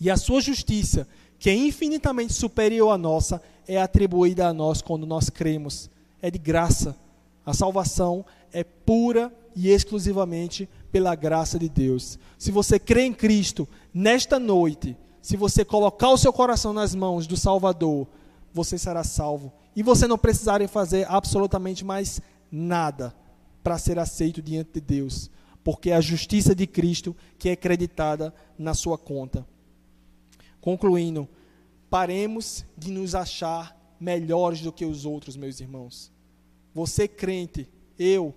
E a sua justiça, que é infinitamente superior à nossa, é atribuída a nós quando nós cremos. É de graça. A salvação é pura e exclusivamente pela graça de Deus. Se você crê em Cristo nesta noite, se você colocar o seu coração nas mãos do Salvador, você será salvo. E você não precisará fazer absolutamente mais nada para ser aceito diante de Deus, porque é a justiça de Cristo que é acreditada na sua conta. Concluindo, paremos de nos achar melhores do que os outros, meus irmãos. Você crente, eu,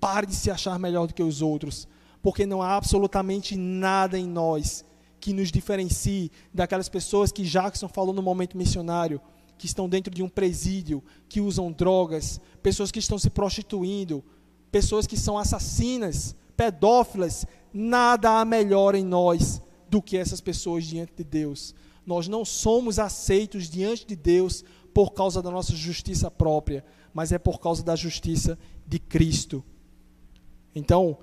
pare de se achar melhor do que os outros, porque não há absolutamente nada em nós que nos diferencie daquelas pessoas que Jackson falou no momento missionário, que estão dentro de um presídio, que usam drogas, pessoas que estão se prostituindo, pessoas que são assassinas, pedófilas. Nada há melhor em nós do que essas pessoas diante de Deus. Nós não somos aceitos diante de Deus por causa da nossa justiça própria, mas é por causa da justiça de Cristo. Então,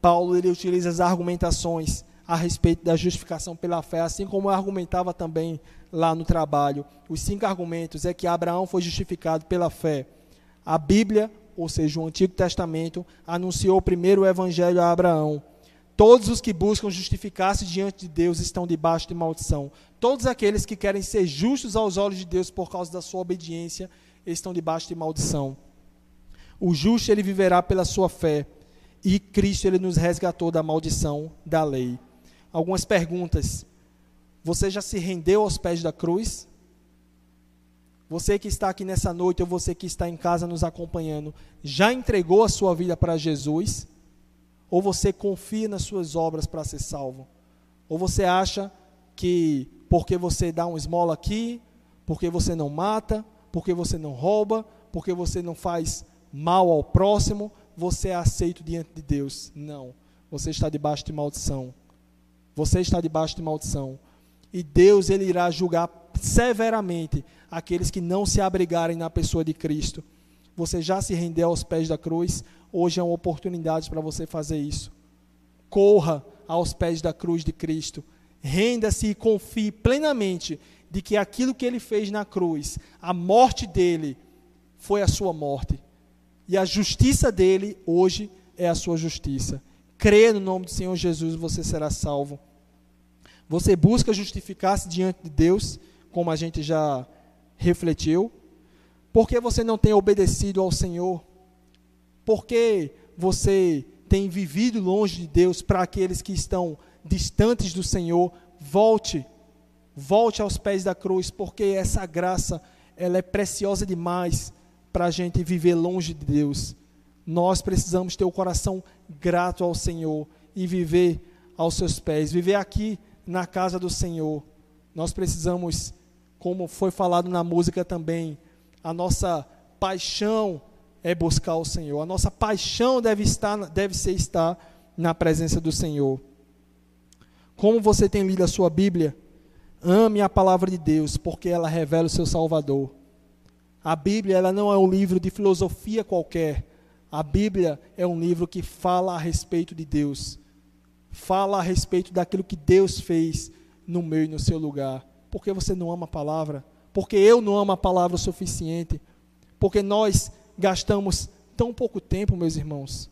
Paulo ele utiliza as argumentações a respeito da justificação pela fé, assim como argumentava também lá no trabalho. Os cinco argumentos é que Abraão foi justificado pela fé. A Bíblia, ou seja, o Antigo Testamento, anunciou primeiro o evangelho a Abraão. Todos os que buscam justificar-se diante de Deus estão debaixo de maldição. Todos aqueles que querem ser justos aos olhos de Deus por causa da sua obediência estão debaixo de maldição. O justo ele viverá pela sua fé e Cristo ele nos resgatou da maldição da lei algumas perguntas. Você já se rendeu aos pés da cruz? Você que está aqui nessa noite ou você que está em casa nos acompanhando, já entregou a sua vida para Jesus? Ou você confia nas suas obras para ser salvo? Ou você acha que porque você dá um esmola aqui, porque você não mata, porque você não rouba, porque você não faz mal ao próximo, você é aceito diante de Deus? Não. Você está debaixo de maldição. Você está debaixo de maldição. E Deus ele irá julgar severamente aqueles que não se abrigarem na pessoa de Cristo. Você já se rendeu aos pés da cruz? Hoje é uma oportunidade para você fazer isso. Corra aos pés da cruz de Cristo. Renda-se e confie plenamente de que aquilo que ele fez na cruz, a morte dele, foi a sua morte. E a justiça dele hoje é a sua justiça. Crê no nome do Senhor Jesus, você será salvo. Você busca justificar-se diante de Deus, como a gente já refletiu. Porque você não tem obedecido ao Senhor? Porque você tem vivido longe de Deus para aqueles que estão distantes do Senhor? Volte, volte aos pés da cruz, porque essa graça ela é preciosa demais para a gente viver longe de Deus. Nós precisamos ter o coração grato ao Senhor e viver aos seus pés, viver aqui na casa do Senhor. Nós precisamos, como foi falado na música também, a nossa paixão é buscar o Senhor. A nossa paixão deve estar deve ser estar na presença do Senhor. Como você tem lido a sua Bíblia? Ame a palavra de Deus, porque ela revela o seu Salvador. A Bíblia ela não é um livro de filosofia qualquer. A Bíblia é um livro que fala a respeito de Deus. Fala a respeito daquilo que Deus fez no meu e no seu lugar. Porque você não ama a palavra? Porque eu não amo a palavra o suficiente? Porque nós gastamos tão pouco tempo, meus irmãos?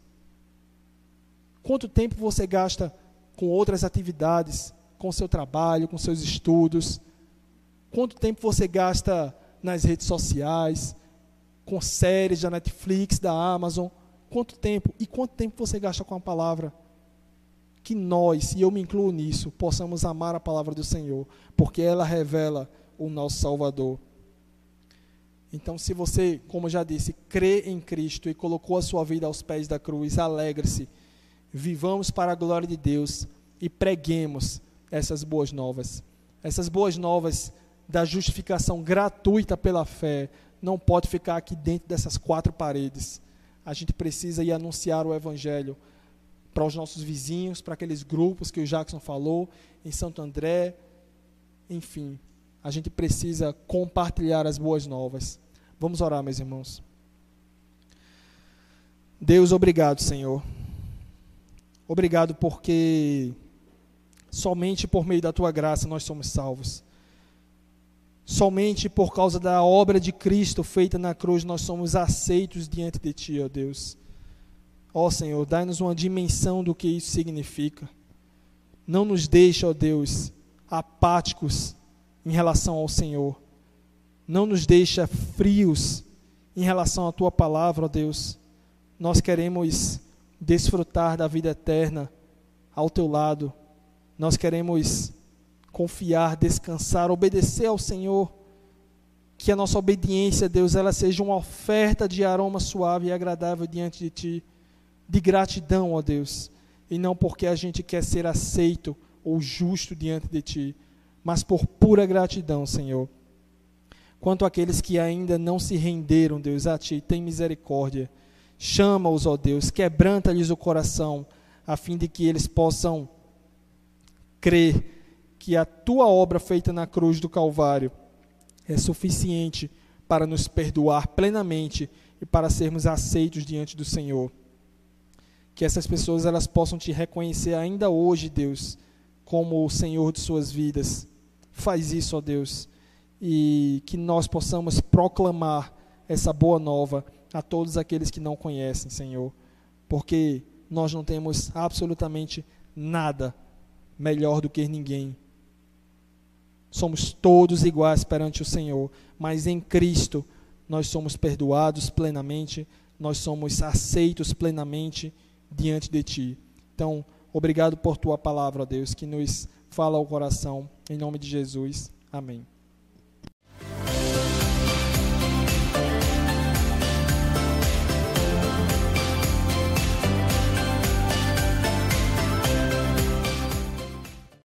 Quanto tempo você gasta com outras atividades, com seu trabalho, com seus estudos? Quanto tempo você gasta nas redes sociais, com séries da Netflix, da Amazon. Quanto tempo? E quanto tempo você gasta com a palavra? Que nós, e eu me incluo nisso, possamos amar a palavra do Senhor, porque ela revela o nosso Salvador. Então, se você, como já disse, crê em Cristo e colocou a sua vida aos pés da cruz, alegre-se, vivamos para a glória de Deus e preguemos essas boas novas. Essas boas novas da justificação gratuita pela fé não pode ficar aqui dentro dessas quatro paredes. A gente precisa ir anunciar o Evangelho para os nossos vizinhos, para aqueles grupos que o Jackson falou, em Santo André, enfim. A gente precisa compartilhar as boas novas. Vamos orar, meus irmãos. Deus, obrigado, Senhor. Obrigado porque somente por meio da tua graça nós somos salvos. Somente por causa da obra de Cristo feita na cruz nós somos aceitos diante de Ti, ó Deus. Ó Senhor, dai-nos uma dimensão do que isso significa. Não nos deixe, ó Deus, apáticos em relação ao Senhor. Não nos deixe frios em relação à Tua palavra, ó Deus. Nós queremos desfrutar da vida eterna ao Teu lado. Nós queremos confiar, descansar, obedecer ao Senhor. Que a nossa obediência, Deus, ela seja uma oferta de aroma suave e agradável diante de Ti, de gratidão, ó Deus, e não porque a gente quer ser aceito ou justo diante de Ti, mas por pura gratidão, Senhor. Quanto àqueles que ainda não se renderam, Deus, a Ti, tem misericórdia. Chama-os, ó Deus, quebranta-lhes o coração, a fim de que eles possam crer que a tua obra feita na cruz do Calvário é suficiente para nos perdoar plenamente e para sermos aceitos diante do Senhor. Que essas pessoas elas possam te reconhecer ainda hoje, Deus, como o Senhor de suas vidas. Faz isso, ó Deus, e que nós possamos proclamar essa boa nova a todos aqueles que não conhecem, Senhor, porque nós não temos absolutamente nada melhor do que ninguém somos todos iguais perante o Senhor, mas em Cristo nós somos perdoados plenamente, nós somos aceitos plenamente diante de Ti. Então, obrigado por Tua palavra, Deus, que nos fala ao coração, em nome de Jesus. Amém.